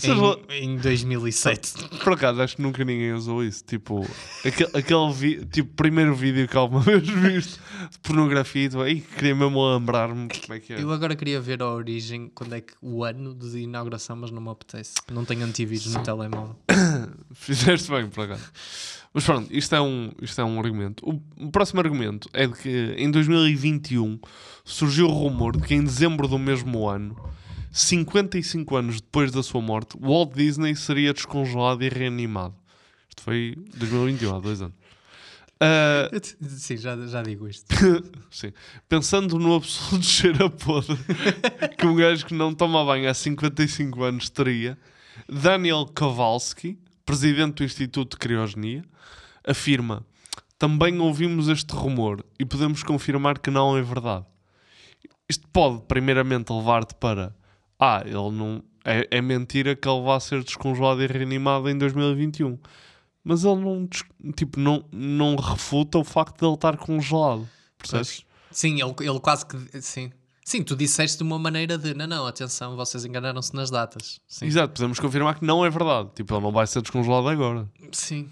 Speaker 5: em, em 2007.
Speaker 4: Por acaso, acho que nunca ninguém usou isso. Tipo, aquele, aquele vi- tipo, primeiro vídeo que alguma *laughs* vez viste de pornografia e tu, "Ei, queria mesmo lembrar-me como é que é.
Speaker 5: Eu agora queria ver a origem, quando é que o ano de inauguração, mas não me apetece. Não tenho antivírus no telemóvel. *coughs*
Speaker 4: Fizeste bem, por acaso. Mas pronto, isto é um, isto é um argumento. O próximo argumento é de que em 2021 surgiu o rumor de que em dezembro do mesmo ano, 55 anos depois da sua morte, Walt Disney seria descongelado e reanimado. Isto foi 2021, há dois anos. Ah,
Speaker 5: Sim, já, já digo isto. *laughs*
Speaker 4: Sim. Pensando no absoluto *laughs* cheiro a podre que um gajo que não toma banho há 55 anos teria, Daniel Kowalski, presidente do Instituto de Criogenia, afirma: Também ouvimos este rumor e podemos confirmar que não é verdade. Isto pode, primeiramente, levar-te para: Ah, ele não. É, é mentira que ele vá ser descongelado e reanimado em 2021. Mas ele não, tipo, não, não refuta o facto de ele estar congelado. Percebes?
Speaker 5: Sim, ele, ele quase que. Sim. Sim, tu disseste de uma maneira de. Não, não, atenção, vocês enganaram-se nas datas. Sim.
Speaker 4: Exato, podemos confirmar que não é verdade. Tipo, ele não vai ser descongelado agora.
Speaker 5: Sim.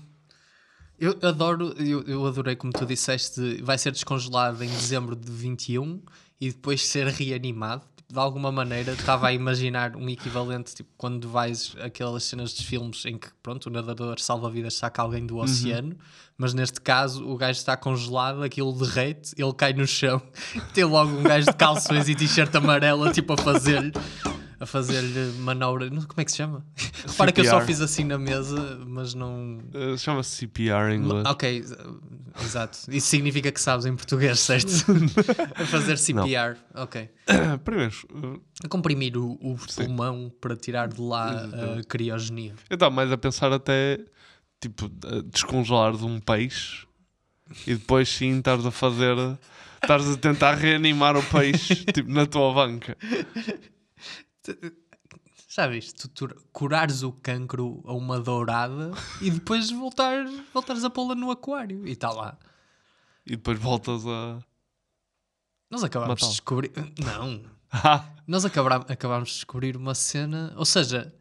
Speaker 5: Eu adoro, eu, eu adorei como tu disseste, vai ser descongelado em dezembro de 21 e depois ser reanimado. De alguma maneira estava a imaginar um equivalente, tipo, quando vais aquelas cenas dos filmes em que, pronto, o nadador salva-vidas saca alguém do oceano, mas neste caso o gajo está congelado, aquilo derrete, ele cai no chão, *laughs* tem logo um gajo de calções e t-shirt amarela, tipo, a fazer-lhe a fazer-lhe manobra. Não, como é que se chama? *laughs* Repara que eu só fiz assim na mesa, mas não.
Speaker 4: Uh, Chama-se CPR em inglês.
Speaker 5: Ok, exato. Isso significa que sabes em português, certo? *laughs* a fazer CPR. Ok. *coughs*
Speaker 4: Primeiro, uh,
Speaker 5: A comprimir o, o pulmão para tirar de lá a criogenia.
Speaker 4: eu estava mais a pensar até tipo, a descongelar de um peixe e depois sim estás a fazer. Estás a tentar reanimar o peixe *laughs* tipo, na tua banca.
Speaker 5: Já viste? Tu, curares o cancro a uma dourada e depois voltar, voltares a pô-la no aquário e está lá.
Speaker 4: E depois voltas a.
Speaker 5: Nós acabámos de descobrir. Não. *laughs*
Speaker 4: Ah,
Speaker 5: Nós acabá- acabámos de descobrir uma cena. Ou seja,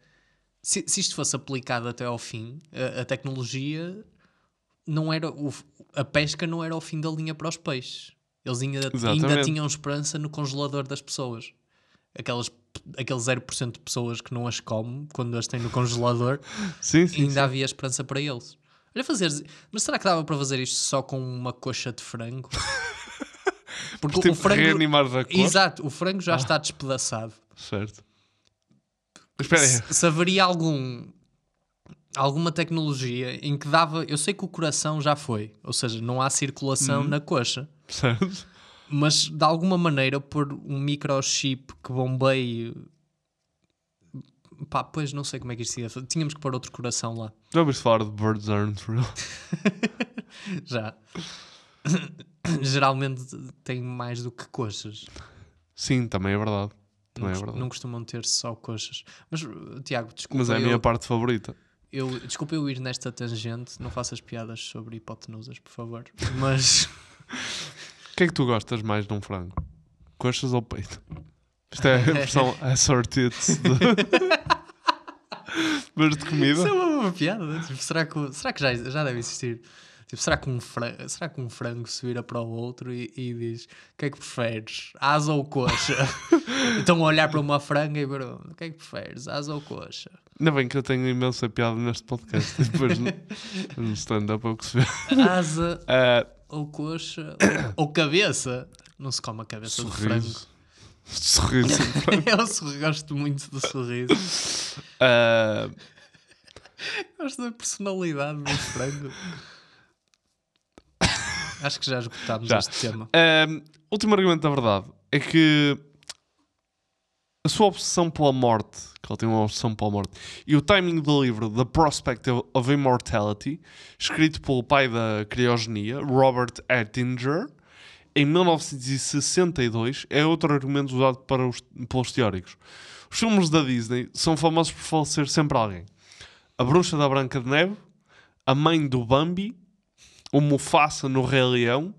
Speaker 5: se, se isto fosse aplicado até ao fim, a, a tecnologia não era. O, a pesca não era o fim da linha para os peixes. Eles ainda, ainda tinham esperança no congelador das pessoas. Aquelas, aquele 0% de pessoas que não as come quando as têm no congelador, *laughs*
Speaker 4: sim, sim.
Speaker 5: ainda
Speaker 4: sim.
Speaker 5: havia esperança para eles. Olha, fazer. Mas será que dava para fazer isto só com uma coxa de frango? *laughs* Porque
Speaker 4: Tipo, reanimar da cor?
Speaker 5: Exato, o frango já
Speaker 4: Ah.
Speaker 5: está despedaçado.
Speaker 4: Certo. Espera aí.
Speaker 5: Se, se haveria algum alguma tecnologia em que dava, eu sei que o coração já foi, ou seja, não há circulação
Speaker 4: Uhum.
Speaker 5: na coxa,
Speaker 4: Certo.
Speaker 5: Mas de alguma maneira pôr um microchip que bombeie pá, pois não sei como é que isto ia fazer. Tínhamos que pôr outro coração lá.
Speaker 4: Já ouviste falar de Birds Aren't Real? *laughs*
Speaker 5: Já. *coughs* Geralmente tem mais do que coxas.
Speaker 4: Sim, também é verdade.
Speaker 5: Não,
Speaker 4: Também é
Speaker 5: cos-
Speaker 4: verdade.
Speaker 5: não costumam ter só coxas. Mas, Tiago, desculpa.
Speaker 4: Mas é a minha
Speaker 5: eu-
Speaker 4: parte favorita.
Speaker 5: Eu, desculpa eu ir nesta tangente, não faças piadas sobre hipotenusas, por favor. Mas *laughs*
Speaker 4: que é que tu gostas mais de um frango? Coxas ou peito? Isto é a *laughs* versão assorted de... *laughs* Mas de comida?
Speaker 5: isso é uma boa piada. Tipo, será que, será que já, já deve existir? Tipo, será, que um frango, será que um frango se vira para o outro e, e diz: O que é que preferes? Asa ou coxa? *laughs* então a olhar para uma franga e ver: O que é que preferes? Asa ou coxa?
Speaker 4: Ainda bem que eu tenho imensa piada neste podcast. Depois no, no stand-up é o que se vê.
Speaker 5: Asa
Speaker 4: Ah,
Speaker 5: ou coxa ou, ou cabeça? Não se come a cabeça do frango.
Speaker 4: sorriso. Sorriso. de frango.
Speaker 5: eu sorri- gosto muito do sorriso.
Speaker 4: Ah,
Speaker 5: Gosto da personalidade do frango. Acho que já esgotámos
Speaker 4: Já.
Speaker 5: este tema.
Speaker 4: Um, último argumento da verdade é que a sua obsessão pela morte, que ele tem uma obsessão pela morte, e o timing do livro The Prospect of Immortality, escrito pelo pai da criogenia, Robert Attinger, em 1962, é outro argumento usado para os, pelos teóricos. Os filmes da Disney são famosos por falecer sempre alguém. A Bruxa da Branca de Neve, a mãe do Bambi, o Mufasa no Rei Leão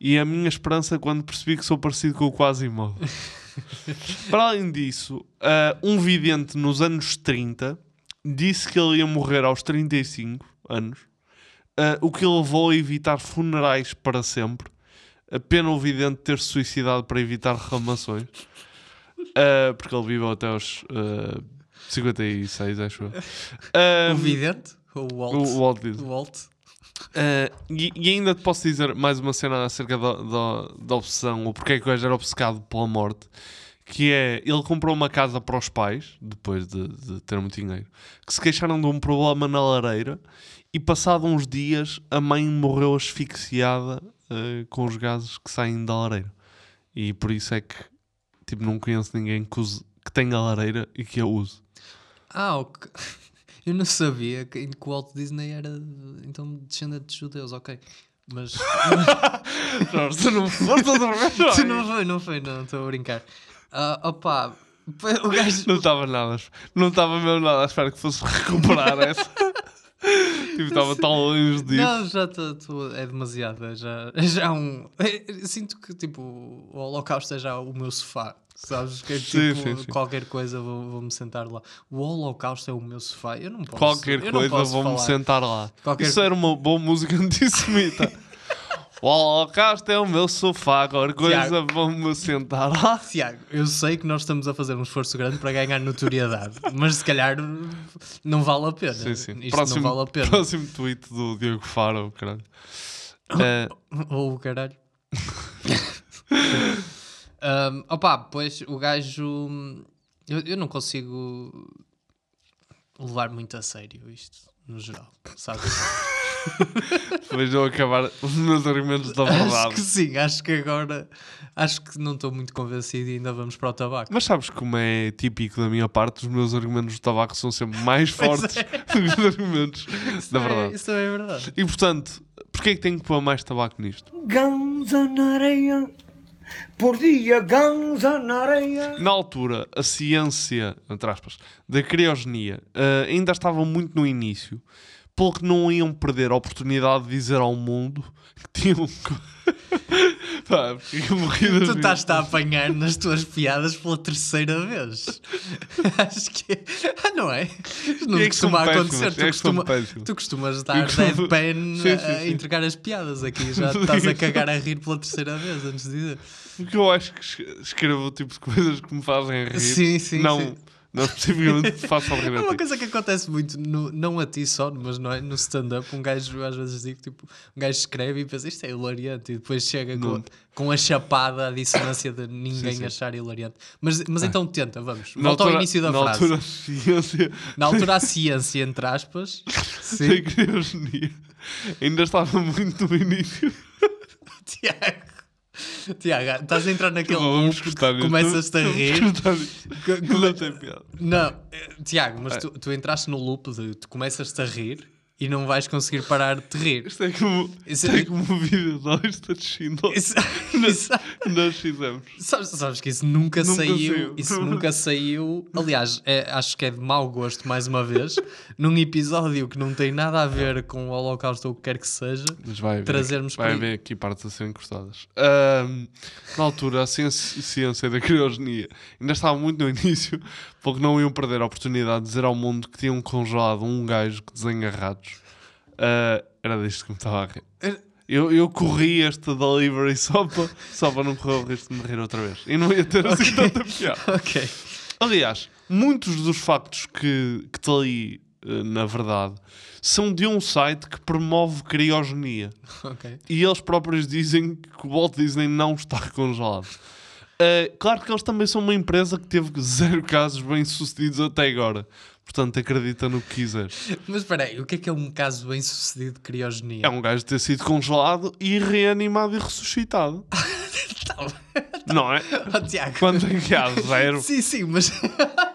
Speaker 4: e a minha esperança quando percebi que sou parecido com o Quasimodo. *laughs* *laughs* Para além disso, ah, um vidente nos anos 30 disse que ele ia morrer aos 35 anos, ah, o que levou a evitar funerais para sempre. A pena o vidente ter se suicidado para evitar reclamações, Ah, porque ele viveu até aos ah, 56, acho eu. Ah,
Speaker 5: o vidente? O Walt?
Speaker 4: o Walt Disney.
Speaker 5: Walt?
Speaker 4: Uh, e, e ainda te posso dizer mais uma cena acerca da, da, da obsessão, ou porque é que o gajo era obcecado pela morte, que é, ele comprou uma casa para os pais, depois de, de ter muito dinheiro, que se queixaram de um problema na lareira, e passado uns dias a mãe morreu asfixiada uh, com os gases que saem da lareira. E por isso é que, tipo, não conheço ninguém que, use, que tenha lareira e que a use.
Speaker 5: Ah, ok. *laughs* Eu não sabia que, que o Walt Disney era então descendente de judeus, ok. Mas.
Speaker 4: Jorge, *laughs* tu não foste outra vez,
Speaker 5: Tu não foi, não foi, não, estou a brincar. Ah, opa, o gajo.
Speaker 4: Não estava nada, não estava mesmo nada à espera que fosse recuperar essa. *laughs* tipo, estava tão longe disso.
Speaker 5: Não, já estou. É demasiado. É já, é já um. é- sinto que tipo o Holocausto é já o meu sofá. Sabes? Que é, tipo,
Speaker 4: sim, sim.
Speaker 5: qualquer coisa vou- vou-me sentar lá. O Holocausto é o meu sofá. Eu não posso.
Speaker 4: Qualquer
Speaker 5: eu não
Speaker 4: coisa,
Speaker 5: posso
Speaker 4: vou-me
Speaker 5: falar.
Speaker 4: sentar lá.
Speaker 5: Qualquer-
Speaker 4: Isso era uma boa música antissemita. *laughs* o Holocausto é o meu sofá, qualquer coisa,
Speaker 5: Tiago.
Speaker 4: vou-me sentar lá.
Speaker 5: Tiago, eu sei que nós estamos a fazer um esforço grande para ganhar notoriedade, mas se calhar não vale a pena.
Speaker 4: Sim, sim.
Speaker 5: Isto
Speaker 4: Próximo,
Speaker 5: não vale a pena.
Speaker 4: próximo tweet do Diego Faro, caralho. Eh,
Speaker 5: Ou o caralho. *laughs* um, opa, pois o gajo. Eu, eu não consigo levar muito a sério isto, no geral, sabes? *laughs*
Speaker 4: Depois de eu acabar os meus argumentos da
Speaker 5: Acho
Speaker 4: verdade.
Speaker 5: que sim, acho que agora acho que não estou muito convencido e ainda vamos para o tabaco.
Speaker 4: Mas sabes como é típico da minha parte, os meus argumentos do tabaco são sempre mais *laughs*
Speaker 5: Pois
Speaker 4: fortes
Speaker 5: é.
Speaker 4: do que os argumentos
Speaker 5: Isso
Speaker 4: da
Speaker 5: é-
Speaker 4: verdade.
Speaker 5: isso é verdade.
Speaker 4: E portanto, porquê é que tenho que pôr mais tabaco nisto?
Speaker 10: Ganza na areia, por dia ganza na areia.
Speaker 4: Na altura, a ciência, entre aspas, da criogenia eh, ainda estava muito no início, pelo que não iam perder a oportunidade de dizer ao mundo que tinham. *laughs* Pá, morrido
Speaker 5: Tu estás-te a apanhar nas tuas piadas pela terceira vez. *laughs* Acho que é. Ah, não é? Não
Speaker 4: É
Speaker 5: costuma acontecer.
Speaker 4: é
Speaker 5: Tu,
Speaker 4: que são
Speaker 5: costuma- tu costumas dar
Speaker 4: costumo-
Speaker 5: deadpan
Speaker 4: Sim, sim,
Speaker 5: a
Speaker 4: sim.
Speaker 5: entregar as piadas aqui. Já estás a *laughs* cagar a rir pela terceira vez antes de dizer.
Speaker 4: Porque eu acho que es- escrevo o tipo de coisas que me fazem rir.
Speaker 5: Sim, sim,
Speaker 4: Não,
Speaker 5: sim.
Speaker 4: não especificamente *laughs* faço ao rir
Speaker 5: É uma
Speaker 4: ti.
Speaker 5: coisa que acontece muito, no- não a ti só, mas não é? no stand-up, um gajo às vezes digo, tipo, um gajo escreve e pensa, isto é hilariante, e depois chega com,
Speaker 4: Não.
Speaker 5: com a chapada, a dissonância de ninguém
Speaker 4: Sim, sim.
Speaker 5: achar hilariante. Mas, mas então tenta, vamos.
Speaker 4: Na
Speaker 5: Volta ao
Speaker 4: altura-
Speaker 5: início da
Speaker 4: na
Speaker 5: frase.
Speaker 4: altura, a ciência.
Speaker 5: Na altura a ciência, entre aspas, *laughs* sim.
Speaker 4: criogenia ainda estava muito no início. *laughs*
Speaker 5: Tiago. *laughs* Tiago, estás a entrar naquele
Speaker 4: Vamos
Speaker 5: loop
Speaker 4: cortar
Speaker 5: que
Speaker 4: isto.
Speaker 5: começas-te a
Speaker 4: Vamos
Speaker 5: rir.
Speaker 4: cortar Não tem piada.
Speaker 5: Não, eh, Tiago, mas
Speaker 4: É.
Speaker 5: tu, tu entraste no loop de tu começas-te a rir e não vais conseguir parar de rir.
Speaker 4: Isto é como,
Speaker 5: Isso
Speaker 4: é como o vídeo da lista de Schindler.
Speaker 5: Isso- *laughs*
Speaker 4: Nós, nós fizemos.
Speaker 5: Sabes, sabes que isso nunca,
Speaker 4: Nunca
Speaker 5: saiu,
Speaker 4: saiu.
Speaker 5: Isso nunca saiu. Aliás, é- acho que é de mau gosto, mais uma vez, *laughs* num episódio que não tem nada a ver com o Holocausto ou o que quer que seja,
Speaker 4: Mas vai haver,
Speaker 5: trazermos
Speaker 4: vai haver aqui partes a ser encostadas. Ahm, na altura, a ciência, ciência da criogenia ainda estava muito no início, porque não iam perder a oportunidade de dizer ao mundo que tinham congelado um gajo que desenha ratos. Ah, era disto que me estava a rir. Eu, eu corri este delivery só para, só para não correr o risco de me rir outra vez. E não ia ter assim tanta piada. *laughs*
Speaker 5: Ok.
Speaker 4: Aliás, muitos dos factos que, que te li, eh, na verdade, são de um site que promove criogenia.
Speaker 5: Ok.
Speaker 4: E eles próprios dizem que o Walt Disney não está congelado. Eh, claro que eles também são uma empresa que teve zero *laughs* casos bem-sucedidos até agora. Portanto, acredita no que quiseres.
Speaker 5: Mas espera aí, o que é que é um caso bem sucedido de criogenia?
Speaker 4: É um gajo ter sido congelado e reanimado e ressuscitado. *laughs* não é?
Speaker 5: Oh, Tiago.
Speaker 4: Quanto é que há? Zero?
Speaker 5: Sim, sim, mas. *laughs*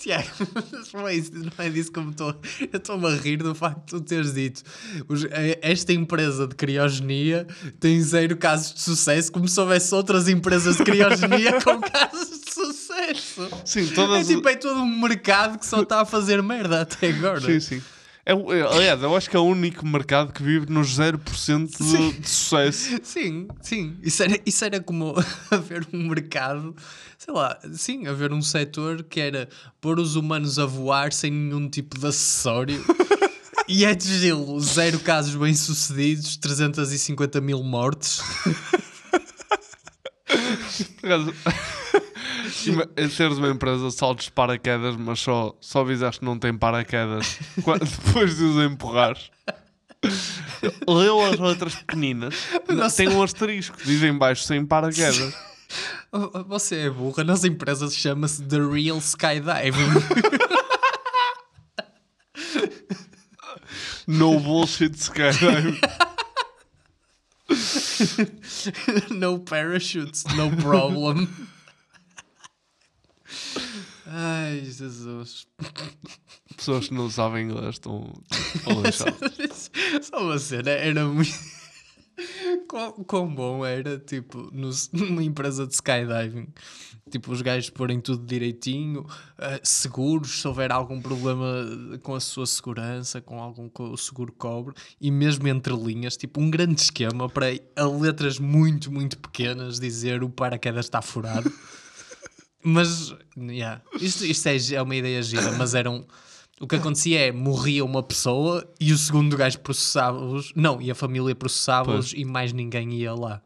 Speaker 5: Tiago, *laughs* não é, isso, não é disso que eu estou. Eu estou-me a rir do facto de tu teres dito. os- eh, esta empresa de criogenia tem zero casos de sucesso, como se houvesse outras empresas de criogenia *laughs* com casos de sucesso.
Speaker 4: Sim, todas-
Speaker 5: É tipo, é todo um mercado que só está a fazer merda até agora.
Speaker 4: Sim, sim. É, é- aliás, eu acho que é o único mercado que vive nos 0% de, de sucesso. *laughs*
Speaker 5: Sim, sim. Isso era, isso era como *laughs* haver um mercado, sei lá, sim, haver um setor que era pôr os humanos a voar sem nenhum tipo de acessório. *laughs* E é de gelo, zero casos bem-sucedidos, 350 mil mortes.
Speaker 4: Seres uma empresa de saltos de paraquedas, mas só, só avisaste que não tem paraquedas *laughs* depois de os empurrares. Leu as letras pequeninas,
Speaker 5: Nossa.
Speaker 4: tem um asterisco, diz em baixo sem paraquedas.
Speaker 5: Você é burra, a nossa empresa chama-se The Real Skydiving. *laughs*
Speaker 4: No bullshit skydiving. *laughs*
Speaker 5: no parachutes, no problem. Ai, Jesus.
Speaker 4: Pessoas que não sabem inglês estão *laughs* estão lixadas.
Speaker 5: Só uma cena, era muito. *laughs* Quão, quão bom era, tipo, nos- *laughs* numa empresa de skydiving, tipo, os gajos porem tudo direitinho, eh, seguros, se houver algum problema com a sua segurança, com algum que o seguro cobre, e mesmo entre linhas, tipo, um grande esquema para a letras muito, muito pequenas dizer o paraquedas está furado. Mas, yeah, isto, isto é, é uma ideia gira, mas eram. O que acontecia é morria uma pessoa e o segundo gajo processava-os. Não, e a família processava-os e mais ninguém ia lá.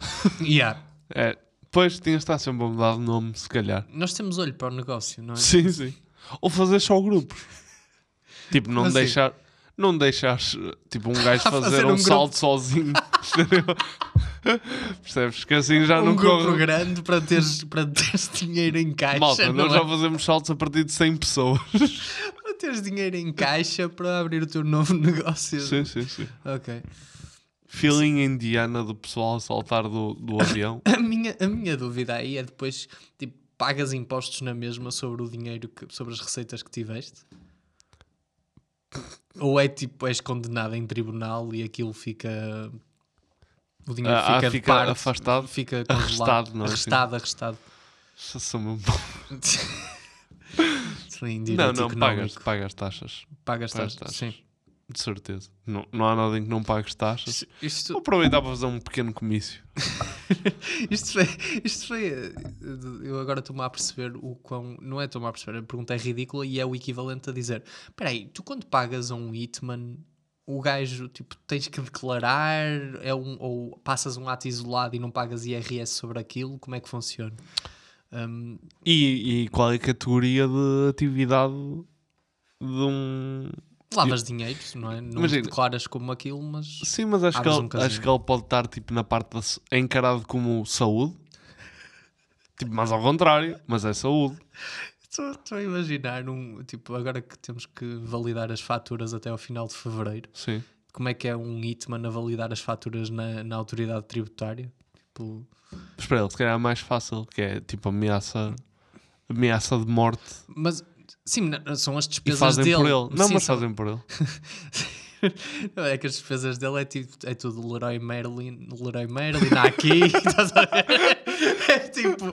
Speaker 5: *laughs* yeah.
Speaker 4: É, depois tinha estar sempre a mudar de nome, se calhar.
Speaker 5: Nós temos olho para o negócio, não é?
Speaker 4: Sim, sim. Ou fazer só grupos. *laughs* Tipo, não
Speaker 5: Assim.
Speaker 4: deixar. Não deixares tipo um gajo *laughs* fazer,
Speaker 5: fazer
Speaker 4: um,
Speaker 5: um
Speaker 4: salto sozinho. *laughs* Percebes? Que assim já
Speaker 5: um
Speaker 4: não
Speaker 5: grupo
Speaker 4: corre.
Speaker 5: grande para teres, para teres dinheiro em caixa.
Speaker 4: Malta, nós
Speaker 5: é?
Speaker 4: já fazemos saltos a partir de 100 pessoas. *laughs*
Speaker 5: teres dinheiro em caixa para abrir o teu novo negócio.
Speaker 4: Sim, sim, sim.
Speaker 5: Ok.
Speaker 4: Feeling indiana do pessoal a saltar do, do avião. *coughs*
Speaker 5: A minha, a minha dúvida aí é depois, tipo, pagas impostos na mesma sobre o dinheiro, que, sobre as receitas que tiveste? Ou é tipo, és condenado em tribunal e aquilo fica... O dinheiro
Speaker 4: Ah, ah,
Speaker 5: fica, de
Speaker 4: fica
Speaker 5: parte,
Speaker 4: afastado?
Speaker 5: fica
Speaker 4: Arrestado, não é?
Speaker 5: arrestado, arrestado.
Speaker 4: Sou mesmo- *laughs*
Speaker 5: Sim,
Speaker 4: Não, não, pagas,
Speaker 5: económico.
Speaker 4: pagas taxas.
Speaker 5: Pagas taxas, sim.
Speaker 4: De certeza. Não, não há nada em que não pagues taxas.
Speaker 5: Isto-
Speaker 4: Vou aproveitar para fazer um pequeno comício. *laughs*
Speaker 5: Isto foi, isto foi. eh, Eu agora estou-me a perceber o quão. Não é estou-me a perceber, a pergunta é ridícula e é o equivalente a dizer: Espera aí, tu quando pagas a um Hitman, o gajo, tipo, tens que declarar é um, ou passas um ato isolado e não pagas IRS sobre aquilo? Como é que funciona? Um,
Speaker 4: E, e qual é a categoria de atividade de um.
Speaker 5: Lavas dinheiro, não é? Não
Speaker 4: Imagina.
Speaker 5: declaras como aquilo, mas.
Speaker 4: Sim, mas acho que, ele,
Speaker 5: um
Speaker 4: acho que ele pode estar tipo, na parte da. é encarado como saúde. Tipo, mas ao contrário, mas é saúde.
Speaker 5: Estou estou a imaginar, um, tipo, agora que temos que validar as faturas até ao final de fevereiro.
Speaker 4: Sim.
Speaker 5: Como é que é um Hitman a validar as faturas na, na autoridade tributária? Tipo,
Speaker 4: Mas para ele, se calhar é mais fácil, que é tipo ameaça, ameaça de morte.
Speaker 5: mas sim, na- são as
Speaker 4: E
Speaker 5: despesas
Speaker 4: fazem
Speaker 5: dele.
Speaker 4: por ele. Não,
Speaker 5: Sim,
Speaker 4: mas
Speaker 5: são-
Speaker 4: fazem por ele. *laughs*
Speaker 5: É que as despesas dele é, tipo, é tudo Leroy Merlin, Leroy Merlin, aqui, *laughs* estás a ver? É tipo,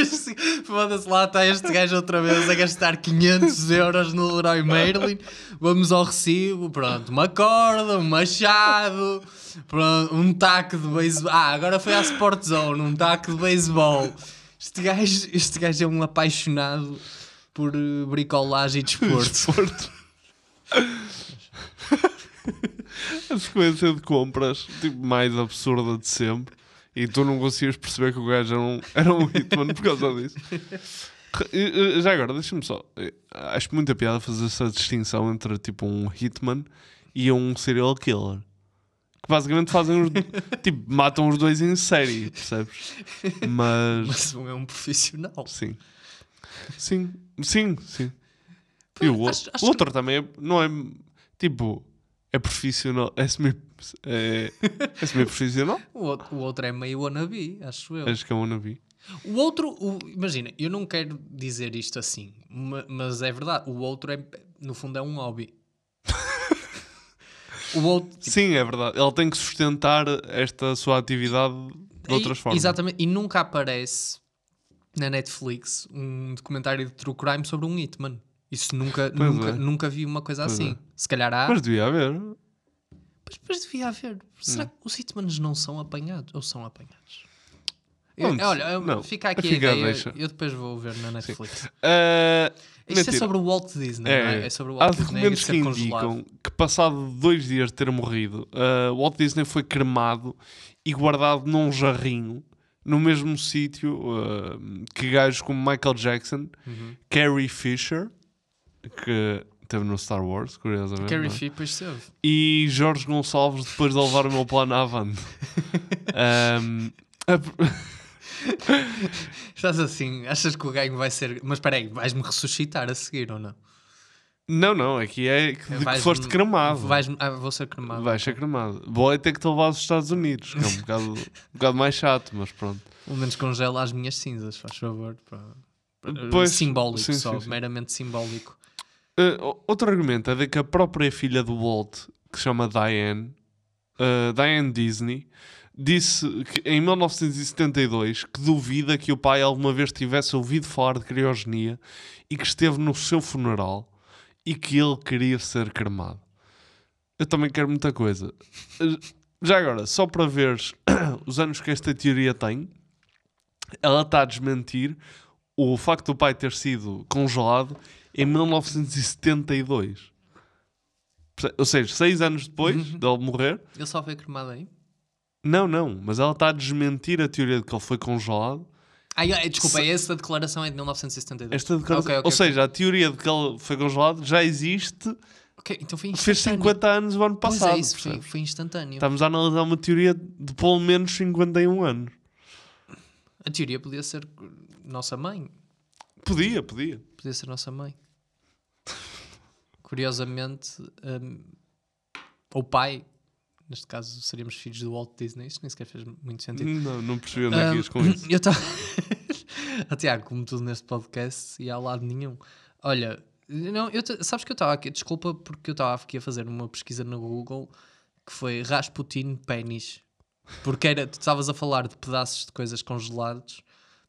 Speaker 5: assim, foda-se lá, está este gajo outra vez a gastar 500 euros no Leroy Merlin. Vamos ao recibo, pronto, uma corda, um machado, pronto, um taco de beisebol. Ah, agora foi à Sport Zone, um taco de beisebol. Este gajo, este gajo é um apaixonado por eh, bricolagem e desporto. *laughs*
Speaker 4: a *laughs* sequência de compras tipo, mais absurda de sempre e tu não conseguias perceber que o gajo era um, era um hitman por causa disso. Já agora, deixa-me só. eh, Acho muita piada fazer essa distinção entre tipo um hitman e um serial killer. Que basicamente fazem os. *laughs* tipo, matam os dois em série, percebes? Mas.
Speaker 5: Mas um é um profissional.
Speaker 4: Sim. Sim, sim, sim. E o,
Speaker 5: acho-
Speaker 4: o
Speaker 5: acho
Speaker 4: outro também é, não é tipo, é profissional, é semi, é, é semi-profissional. *laughs*
Speaker 5: O outro, o outro é meio wannabe, acho eu.
Speaker 4: Acho que é um wannabe.
Speaker 5: O outro, o- imagina, eu não quero dizer isto assim, ma- mas é verdade. O outro é, no fundo, é um hobby. *laughs* o outro,
Speaker 4: Sim, é verdade. Ele tem que sustentar esta sua atividade de outras
Speaker 5: e-
Speaker 4: formas.
Speaker 5: Exatamente, e nunca aparece na Netflix um documentário de true crime sobre um Hitman. Isso nunca,
Speaker 4: Pois
Speaker 5: nunca,
Speaker 4: é.
Speaker 5: nunca vi uma coisa
Speaker 4: Pois
Speaker 5: assim.
Speaker 4: é.
Speaker 5: Se calhar há.
Speaker 4: Mas devia haver.
Speaker 5: Mas depois devia haver. Será
Speaker 4: Hum.
Speaker 5: que os Hitmans não são apanhados? Ou são apanhados? Eu- olha, eu- fica aqui
Speaker 4: fica,
Speaker 5: a ideia.
Speaker 4: deixa.
Speaker 5: Eu depois vou ver na Netflix.
Speaker 4: Uh,
Speaker 5: Isto é sobre o Walt Disney, não é? É sobre o
Speaker 4: Há
Speaker 5: Walt Disney a
Speaker 4: documentos
Speaker 5: ser
Speaker 4: que
Speaker 5: congelado.
Speaker 4: indicam que passado dois dias de ter morrido, uh, Walt Disney foi cremado e guardado num jarrinho no mesmo sítio uh, que gajos como Michael Jackson,
Speaker 5: Uhum.
Speaker 4: Carrie Fisher, que teve no Star Wars, curiosamente.
Speaker 5: Carrie
Speaker 4: é?
Speaker 5: Fisher, pois teve.
Speaker 4: E Jorge Gonçalves depois de levar o meu plano à avante. *laughs* Um, a- *laughs*
Speaker 5: Estás assim, achas que o ganho vai ser. Mas espera aí, vais-me ressuscitar a seguir ou não?
Speaker 4: Não, não, aqui é que, de que foste cremado.
Speaker 5: vais-me- ah, vou ser cremado.
Speaker 4: Vais ser cremado. Vou é ter que te levar aos Estados Unidos, que é um *laughs* bocado, um bocado mais chato, mas pronto.
Speaker 5: Pelo menos congela as minhas cinzas, faz favor. para-
Speaker 4: Pois,
Speaker 5: simbólico
Speaker 4: sim,
Speaker 5: só,
Speaker 4: sim, sim.
Speaker 5: meramente simbólico.
Speaker 4: Uh, outro argumento é de que a própria filha do Walt, que se chama Diane, uh, Diane Disney, disse que, em 1972 que duvida que o pai alguma vez tivesse ouvido falar de criogenia e que esteve no seu funeral e que ele queria ser cremado. Eu também quero muita coisa. Já agora, só para veres *coughs* os anos que esta teoria tem, ela está a desmentir o facto do pai ter sido congelado em 1972. Perce- Ou seja, seis anos depois
Speaker 5: Uhum.
Speaker 4: dele morrer.
Speaker 5: Ele só foi cremado aí?
Speaker 4: Não, não, mas ela está a desmentir a teoria de que ele foi congelado.
Speaker 5: Ah, é, desculpa,
Speaker 4: Se-
Speaker 5: essa declaração é de 1972.
Speaker 4: Esta declaração-
Speaker 5: Ok, ok,
Speaker 4: Ou
Speaker 5: ok.
Speaker 4: seja, a teoria de que ele foi congelado já existe.
Speaker 5: Então foi
Speaker 4: Fez
Speaker 5: instantâneo.
Speaker 4: 50 anos o ano
Speaker 5: Pois
Speaker 4: passado.
Speaker 5: é, isso foi, foi instantâneo.
Speaker 4: Estamos a analisar uma teoria de pelo menos 51 anos.
Speaker 5: A teoria podia ser nossa mãe.
Speaker 4: Podia, podia.
Speaker 5: Podia ser nossa mãe. *laughs* curiosamente, hum, o pai, neste caso seríamos filhos do Walt Disney, isto nem sequer fez muito sentido.
Speaker 4: Não, não percebi onde é que ias com isso. *laughs*
Speaker 5: Eu estava. *laughs* Tiago, como tudo neste podcast, e ao lado nenhum. Olha, não, eu te- sabes que eu estava aqui, desculpa, porque eu estava aqui a fazer uma pesquisa no Google que foi Rasputin pênis. Porque era, tu estavas a falar de pedaços de coisas congelados.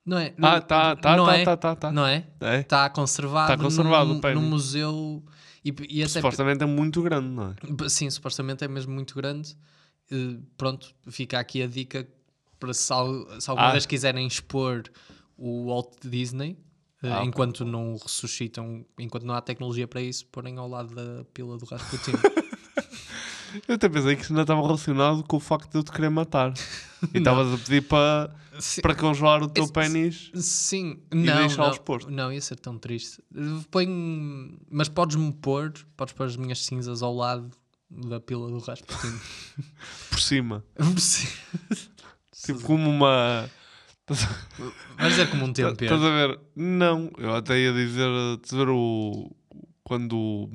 Speaker 5: Não é?
Speaker 4: Ah, tá, tá,
Speaker 5: não
Speaker 4: tá,
Speaker 5: é?
Speaker 4: tá, tá, tá.
Speaker 5: Não é?
Speaker 4: É.
Speaker 5: Está conservado,
Speaker 4: Tá conservado
Speaker 5: num, num museu. E, e até
Speaker 4: Supostamente é muito grande, não é?
Speaker 5: Sim, supostamente é mesmo muito grande. Pronto, fica aqui a dica para se, se alguma
Speaker 4: Ah.
Speaker 5: vez quiserem expor o Walt Disney, eh,
Speaker 4: Ah,
Speaker 5: enquanto não ressuscitam, enquanto não há tecnologia para isso, porem ao lado da pila do Rasputin. *laughs*
Speaker 4: Eu até pensei que isso não estava relacionado com o facto de eu te querer matar. *laughs* E estavas a pedir para, para congelar o teu
Speaker 5: Esse-
Speaker 4: pênis.
Speaker 5: Sim,
Speaker 4: E
Speaker 5: não,
Speaker 4: deixá-lo
Speaker 5: não,
Speaker 4: exposto.
Speaker 5: não, ia ser tão triste. Põe, mas podes-me pôr, podes pôr as minhas cinzas ao lado da pila do Rasputin. *laughs*
Speaker 4: Por cima.
Speaker 5: Por cima.
Speaker 4: Tipo como uma.
Speaker 5: Vais dizer como um tempero.
Speaker 4: Estás a ver? Não, eu até ia dizer. Estás a ver o. Quando o,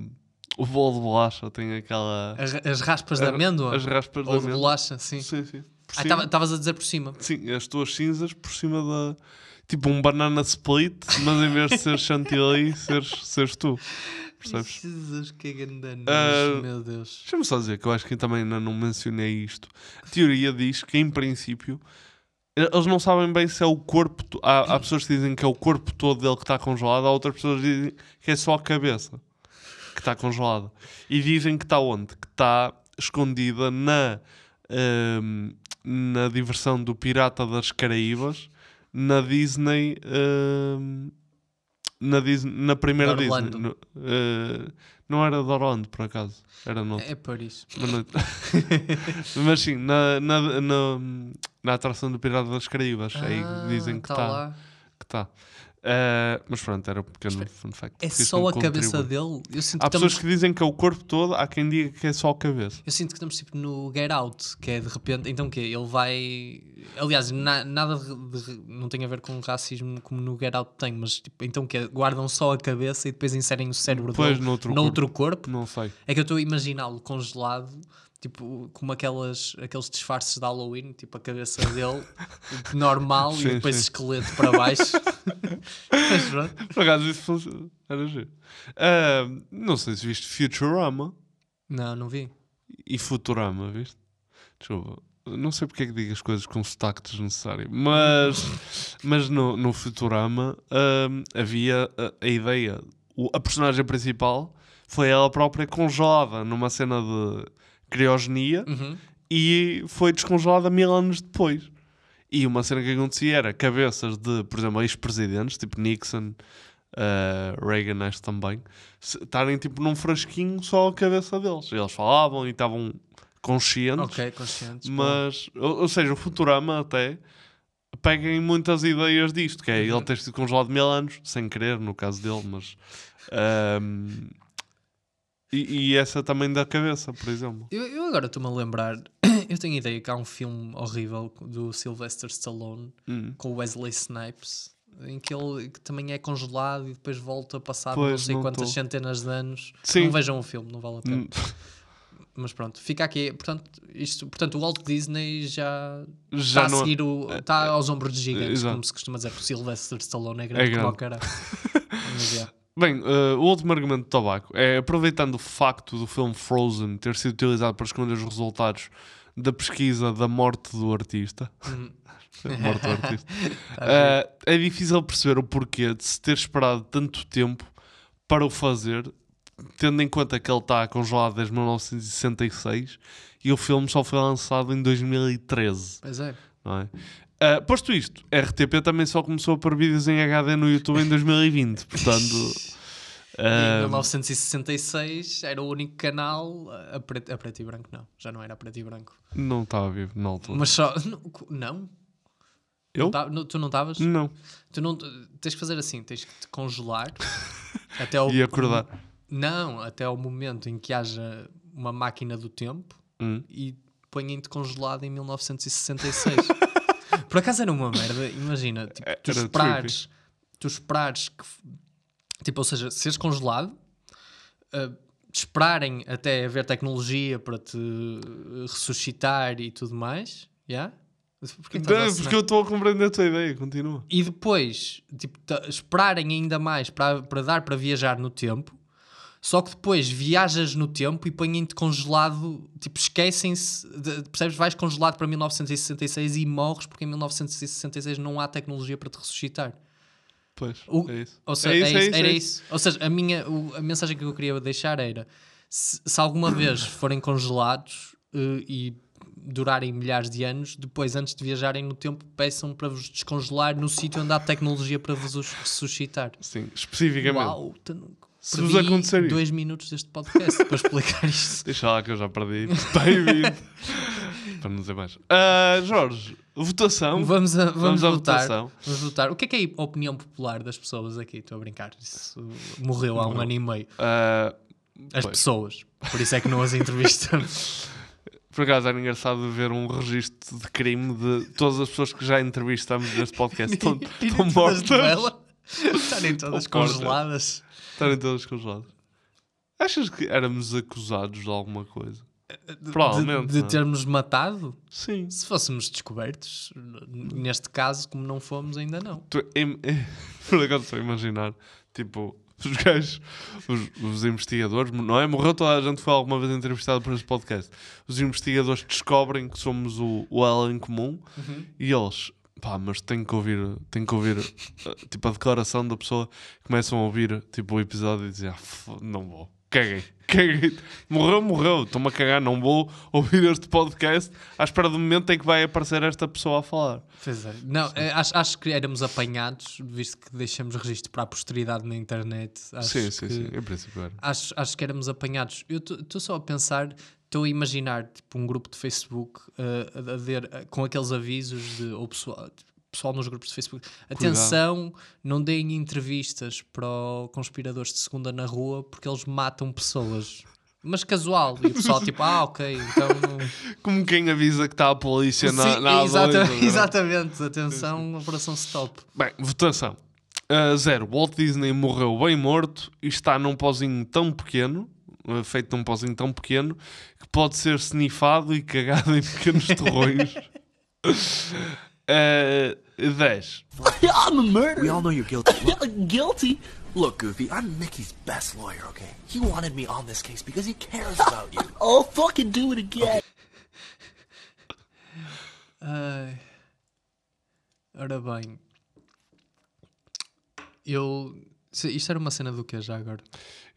Speaker 4: o bolo de bolacha tem aquela.
Speaker 5: As, as raspas de amêndoa?
Speaker 4: As raspas de
Speaker 5: Ou de
Speaker 4: amêndoa.
Speaker 5: bolacha, sim.
Speaker 4: Sim, sim.
Speaker 5: Ah. Estavas a dizer por cima.
Speaker 4: Sim, as tuas cinzas por cima da. Tipo um banana split, mas em vez de ser chantilly, *laughs* seres, seres tu. Percebes?
Speaker 5: Jesus, que grande nojo, meu Deus.
Speaker 4: Deixa-me só dizer que eu acho que também ainda não mencionei isto. A teoria diz que, em princípio, eles não sabem bem se é o corpo. Há, há pessoas que dizem que é o corpo todo dele que está congelado, há outras pessoas que dizem que é só a cabeça que está congelada. E dizem que está onde? Que está escondida na, ahm, na diversão do Pirata das Caraíbas, na Disney. ahm, na, Disney, na primeira Disney. No- eh, não era de Orlando, por acaso. Era no
Speaker 5: É Paris. *laughs*
Speaker 4: mas, não- Mas sim, na, na, na, na atração do Pirata das Caraíbas. aí
Speaker 5: Ah,
Speaker 4: dizem que
Speaker 5: tá
Speaker 4: está. Que está. Eh, mas pronto, era um pequeno fun fact.
Speaker 5: É só a cabeça dele? Eu sinto
Speaker 4: Há
Speaker 5: que
Speaker 4: pessoas
Speaker 5: estamos-
Speaker 4: que dizem que é o corpo todo, há quem diga que é só a cabeça.
Speaker 5: Eu sinto que estamos tipo no Get Out, que é de repente. Então o quê? Ele vai. Aliás, na- nada de, não tem a ver com racismo como no Get Out tem, mas tipo, então o quê? Guardam só a cabeça e depois inserem o cérebro
Speaker 4: Depois
Speaker 5: dele
Speaker 4: noutro
Speaker 5: noutro corpo.
Speaker 4: Não sei.
Speaker 5: É que eu estou a imaginá-lo congelado, tipo, como aquelas, aqueles disfarces de Halloween, tipo a cabeça dele *laughs* normal
Speaker 4: Sim,
Speaker 5: e depois
Speaker 4: sim.
Speaker 5: esqueleto para baixo. *laughs* Mas pronto.
Speaker 4: Por acaso isso funciona. Era giro. Eh, não sei se viste Futurama
Speaker 5: Não, não vi.
Speaker 4: e Futurama, viste? Desculpa. Não sei porque é que digo as coisas com sotaque desnecessário, mas, *laughs* mas no, no Futurama havia a, a ideia. O- a personagem principal foi ela própria congelada numa cena de criogenia
Speaker 5: Uhum.
Speaker 4: e foi descongelada mil anos depois. E uma cena que acontecia era cabeças de, por exemplo, ex-presidentes, tipo Nixon, uh, Reagan, acho também, estarem tipo num frasquinho só a cabeça deles. Eles falavam e estavam conscientes.
Speaker 5: Ok, conscientes.
Speaker 4: Mas, ou, ou seja, o Futurama até pega em muitas ideias disto, que é
Speaker 5: Uhum.
Speaker 4: ele ter sido congelado mil anos, sem querer, no caso dele, mas. ahm, e, e essa também da cabeça, por exemplo.
Speaker 5: Eu, eu agora estou-me a lembrar, *clears throat* eu tenho ideia que há um filme horrível do Sylvester Stallone
Speaker 4: Hum.
Speaker 5: com o Wesley Snipes. Em que ele que também é congelado e depois volta a passar não
Speaker 4: Pois,
Speaker 5: sei
Speaker 4: não
Speaker 5: quantas
Speaker 4: tô.
Speaker 5: centenas de anos.
Speaker 4: Sim.
Speaker 5: Não vejam o filme, não vale a pena.
Speaker 4: Hum. *laughs*
Speaker 5: Mas pronto, fica aqui. Portanto, isto, portanto o Walt Disney já,
Speaker 4: Já
Speaker 5: está
Speaker 4: não-
Speaker 5: a seguir o. Está aos ombros de gigantes,
Speaker 4: Exato.
Speaker 5: como se costuma dizer. que O Sylvester Stallone é grande,
Speaker 4: É
Speaker 5: como o
Speaker 4: grande.
Speaker 5: caralho. *laughs* Mas, yeah.
Speaker 4: Bem, eh, o último argumento do tabaco é aproveitando o facto do filme Frozen ter sido utilizado para esconder os resultados da pesquisa da morte do artista. *laughs*
Speaker 5: Uhum.
Speaker 4: morte do artista. *laughs* Eh, é difícil perceber o porquê de se ter esperado tanto tempo para o fazer, tendo em conta que ele está congelado desde 1966 e o filme só foi lançado em 2013.
Speaker 5: Pois é.
Speaker 4: Não é? Ah, posto isto, RTP também só começou a pôr vídeos em HD no YouTube em 2020, portanto. *laughs* Ah,
Speaker 5: em 1966 era o único canal a preto, a preto e branco, não. Já não era a preto e branco.
Speaker 4: não estava vivo na altura.
Speaker 5: Mas só. *laughs* Não?
Speaker 4: Eu?
Speaker 5: Não tá- tu não estavas?
Speaker 4: Não.
Speaker 5: Tu não. Tens que fazer assim: tens que te congelar *laughs* até ao.
Speaker 4: E acordar.
Speaker 5: Não, até ao momento em que haja uma máquina do tempo
Speaker 4: Hum.
Speaker 5: e ponham-te congelado em 1966. Por acaso era uma merda, imagina, tipo, tu
Speaker 4: Era
Speaker 5: esperares, tu esperares que, tipo, ou seja, seres congelado, de esperarem até haver tecnologia para te eh, ressuscitar e tudo mais. Yeah? A
Speaker 4: Não,
Speaker 5: assinar?
Speaker 4: porque eu estou a compreender a tua ideia, continua.
Speaker 5: E depois, tipo, esperarem ainda mais para, para dar para viajar no tempo. Só que depois viajas no tempo e põem-te congelado, tipo, esquecem-se, percebes? Vais congelado para 1966 e morres porque em 1966 não há tecnologia para te ressuscitar.
Speaker 4: Pois,
Speaker 5: O-
Speaker 4: é isso.
Speaker 5: Ou seja,
Speaker 4: É
Speaker 5: é
Speaker 4: isso, é
Speaker 5: isso,
Speaker 4: isso,
Speaker 5: era
Speaker 4: é
Speaker 5: isso. Ou seja, a, minha, o- a mensagem que eu queria deixar era: se, se alguma vez *coughs* forem congelados eh, e durarem milhares de anos, depois, antes de viajarem no tempo, peçam para vos descongelar no sítio onde há tecnologia para vos ressuscitar.
Speaker 4: Sim, especificamente.
Speaker 5: Uau,
Speaker 4: Se vos acontecer isso.
Speaker 5: dois minutos deste podcast para explicar isto. *laughs*
Speaker 4: Deixa lá que eu já perdi. *laughs* Bem-vindo. Para não dizer mais. Ah, Jorge, votação.
Speaker 5: Vamos, a, vamos,
Speaker 4: à
Speaker 5: votar.
Speaker 4: votação.
Speaker 5: Vamos votar. O que é que é a opinião popular das pessoas aqui? Estou a brincar. Isso morreu há um ano e meio.
Speaker 4: Ah,
Speaker 5: As
Speaker 4: pois.
Speaker 5: pessoas. Por isso é que não as entrevistamos. *laughs*
Speaker 4: Por acaso era engraçado ver um registro de crime de todas as pessoas que já entrevistamos neste podcast. Estão, estão
Speaker 5: todas
Speaker 4: mortas.
Speaker 5: todas
Speaker 4: Estão mortas.
Speaker 5: congeladas.
Speaker 4: Estarem todas congeladas. Achas que éramos acusados de alguma coisa? Provavelmente.
Speaker 5: De, de
Speaker 4: é?
Speaker 5: termos matado?
Speaker 4: Sim.
Speaker 5: Se fôssemos descobertos, neste caso, como não fomos, ainda não.
Speaker 4: Tu, em, *laughs* por acaso estou a imaginar, tipo, os gajos, os, os investigadores, não é? Morreu toda a gente foi alguma vez entrevistado por este podcast. Os investigadores descobrem que somos o, o em comum
Speaker 5: Uhum.
Speaker 4: e eles, pá, mas tenho que ouvir, tenho que ouvir, *laughs* eh, tipo, a declaração da pessoa. Começam a ouvir, tipo, o episódio e dizem, ah, não vou. Caguei, *laughs* caguei. Morreu, morreu. Estou-me a cagar. Não vou ouvir este podcast à espera do momento em que vai aparecer esta pessoa a falar.
Speaker 5: Pois é. Não, eh, acho, acho que éramos apanhados, visto que deixamos registro para a posteridade na internet. Acho
Speaker 4: Sim, sim,
Speaker 5: que-
Speaker 4: sim. Em princípio era.
Speaker 5: Acho, acho que éramos apanhados. Eu estou só a pensar, estou a imaginar tipo, um grupo de Facebook eh, a, a ver eh, com aqueles avisos de ou pessoal, pessoal nos grupos de Facebook. Atenção, não deem entrevistas para conspiradores de segunda na rua porque eles matam pessoas. Mas casual, e o pessoal tipo, ah, ok, então. *laughs*
Speaker 4: Como quem avisa que está a polícia na,
Speaker 5: Sim,
Speaker 4: na
Speaker 5: exata-
Speaker 4: A2, não é?
Speaker 5: exatamente, atenção, operação stop.
Speaker 4: Bem, votação. Uh, zero. Walt Disney morreu bem morto e está num pozinho tão pequeno, uh, feito num pozinho tão pequeno, que pode ser snifado e cagado em pequenos torrões. *laughs* Uh, 10.
Speaker 11: I'm a murderer. We all know you're guilty. *laughs* guilty? Look, Goofy, I'm Mickey's best lawyer, okay? He wanted me on this case because he cares about you. *laughs* oh, fucking do it again.
Speaker 5: Ai. Ora bem. Eu. Isto era uma cena do que já agora?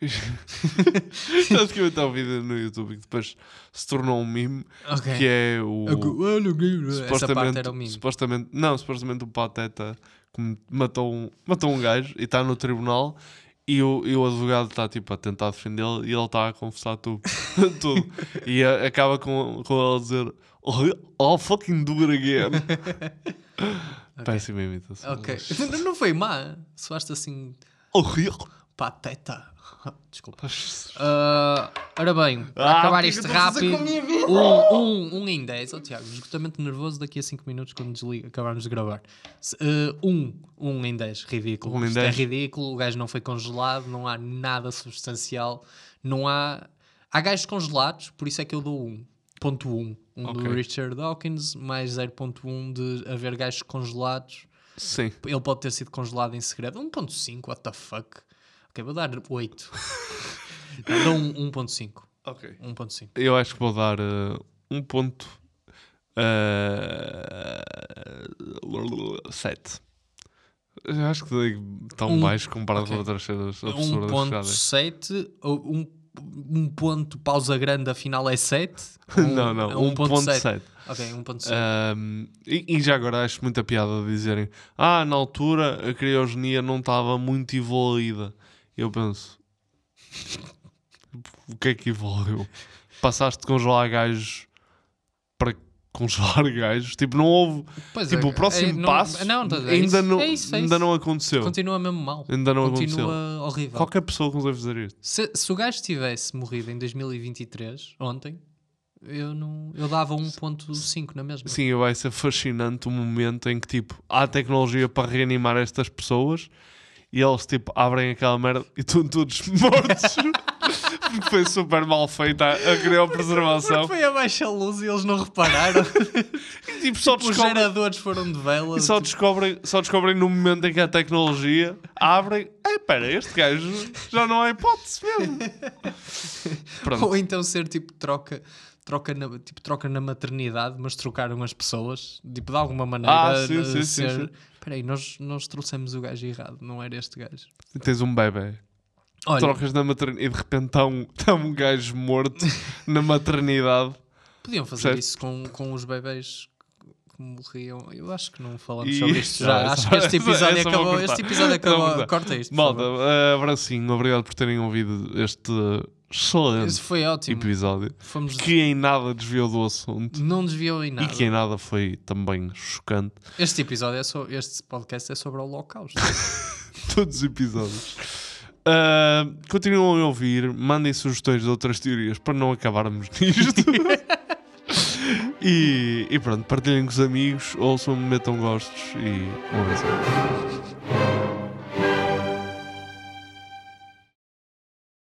Speaker 5: *laughs*
Speaker 4: Basicamente há um vídeo no YouTube que depois se tornou um meme
Speaker 5: Ok.
Speaker 4: que é o.
Speaker 5: Essa
Speaker 4: supostamente,
Speaker 5: parte era o meme.
Speaker 4: supostamente, não, supostamente o Pateta com- matou um, matou um gajo e está no tribunal e o, e o advogado está tipo a tentar defendê-lo e ele está a confessar tudo. *laughs* tudo. E a- acaba com, com ele a dizer "Oh, I'll fucking do it again. *laughs* Péssima imitação.
Speaker 5: Ok. Não, não foi má. Soaste assim.
Speaker 4: Horrível.
Speaker 5: Pateta. *laughs* Desculpa. Ah, ora bem, para
Speaker 4: Ah,
Speaker 5: acabar isto rápido, um, um, um em 10. Oh, Tiago, esgotamento nervoso daqui a 5 minutos quando desliga, acabarmos de gravar. Ah, um, um em 10, ridículo.
Speaker 4: Um em
Speaker 5: Isto
Speaker 4: 10.
Speaker 5: é ridículo, o gajo não foi congelado, não há nada substancial, não há. Há gajos congelados, por isso é que eu dou um. Ponto 1. Um,
Speaker 4: Ok.
Speaker 5: do Richard Dawkins, mais 0.1 de haver gajos congelados.
Speaker 4: Sim.
Speaker 5: Ele pode ter sido congelado em segredo. 1.5, what the fuck? Ok, vou dar 8. *laughs* Dou um 1.5.
Speaker 4: Ok.
Speaker 5: 1.5.
Speaker 4: Eu acho que vou dar uh, um ponto uh, 7. Eu acho que dei tão
Speaker 5: Um-
Speaker 4: baixo comparado
Speaker 5: ok.
Speaker 4: com outras cenas absurdas. que já dei.
Speaker 5: 1.7 ou um, um ponto pausa grande afinal é 7? *laughs*
Speaker 4: Não, não, 1.7.
Speaker 5: Ok, 1.7.
Speaker 4: Um, e, e já agora acho muita piada dizerem Ah, na altura a criogenia não estava muito evoluída. Eu penso *laughs* O que é que evoluiu? Passaste de congelar gajos para congelar *laughs* gajos? Tipo, não houve
Speaker 5: Pois
Speaker 4: Tipo,
Speaker 5: é,
Speaker 4: o próximo
Speaker 5: é, não-
Speaker 4: passo
Speaker 5: não, é
Speaker 4: ainda,
Speaker 5: isso,
Speaker 4: não,
Speaker 5: é isso, é
Speaker 4: ainda
Speaker 5: isso.
Speaker 4: não aconteceu.
Speaker 5: Continua mesmo mal.
Speaker 4: Ainda não
Speaker 5: Continua
Speaker 4: aconteceu.
Speaker 5: horrível.
Speaker 4: Qualquer pessoa consegue fazer isto.
Speaker 5: Se, se o gajo tivesse morrido em 2023, ontem, eu, não, eu dava 1.5 na mesma.
Speaker 4: Sim, vai ser fascinante o momento em que tipo, há tecnologia para reanimar estas pessoas e eles tipo abrem aquela merda e estão todos *laughs* mortos. Foi super mal feita a, criopreservação.
Speaker 5: Foi a baixa luz e eles não repararam.
Speaker 4: tipo, só
Speaker 5: Os
Speaker 4: descobrem-
Speaker 5: geradores foram de vela.
Speaker 4: E só
Speaker 5: tipo,
Speaker 4: descobrem, só descobrem no momento em que a tecnologia abrem. É, espera, este gajo já não há hipótese mesmo. *laughs*
Speaker 5: Ou então ser tipo troca, troca, na, tipo, troca na maternidade, mas trocaram as pessoas, tipo, de alguma maneira.
Speaker 4: Ah, sim, sim,
Speaker 5: ser...
Speaker 4: sim.
Speaker 5: Espera aí, nós, nós trouxemos o gajo errado, não era este gajo.
Speaker 4: E tens um bebê.
Speaker 5: Olha-
Speaker 4: Trocas na maternidade e de repente está um, *laughs* está um gajo morto na maternidade.
Speaker 5: Podiam fazer
Speaker 4: Certo?
Speaker 5: isso com, com os bebés que morriam. Eu acho que não falamos
Speaker 4: E-
Speaker 5: sobre isto já. *laughs* Acho que este
Speaker 4: essa-
Speaker 5: episódio
Speaker 4: essa vou
Speaker 5: acabou.
Speaker 4: cortar.
Speaker 5: Este episódio
Speaker 4: Essa vou
Speaker 5: acabou.
Speaker 4: cortar.
Speaker 5: Corta isto. por
Speaker 4: Malta,
Speaker 5: favor.
Speaker 4: eh, abracinho, obrigado por terem ouvido este excelente
Speaker 5: foi ótimo.
Speaker 4: episódio.
Speaker 5: Fomos-
Speaker 4: Que em nada desviou do assunto.
Speaker 5: Não desviou em nada.
Speaker 4: E que em nada foi também chocante.
Speaker 5: Este episódio é só, este podcast é sobre o Holocausto. *laughs*
Speaker 4: Todos os episódios. Ah, continuam a ouvir, mandem sugestões de outras teorias para não acabarmos *laughs* nisto. e, e pronto, partilhem com os amigos, ouçam, metam gostos e um abraço.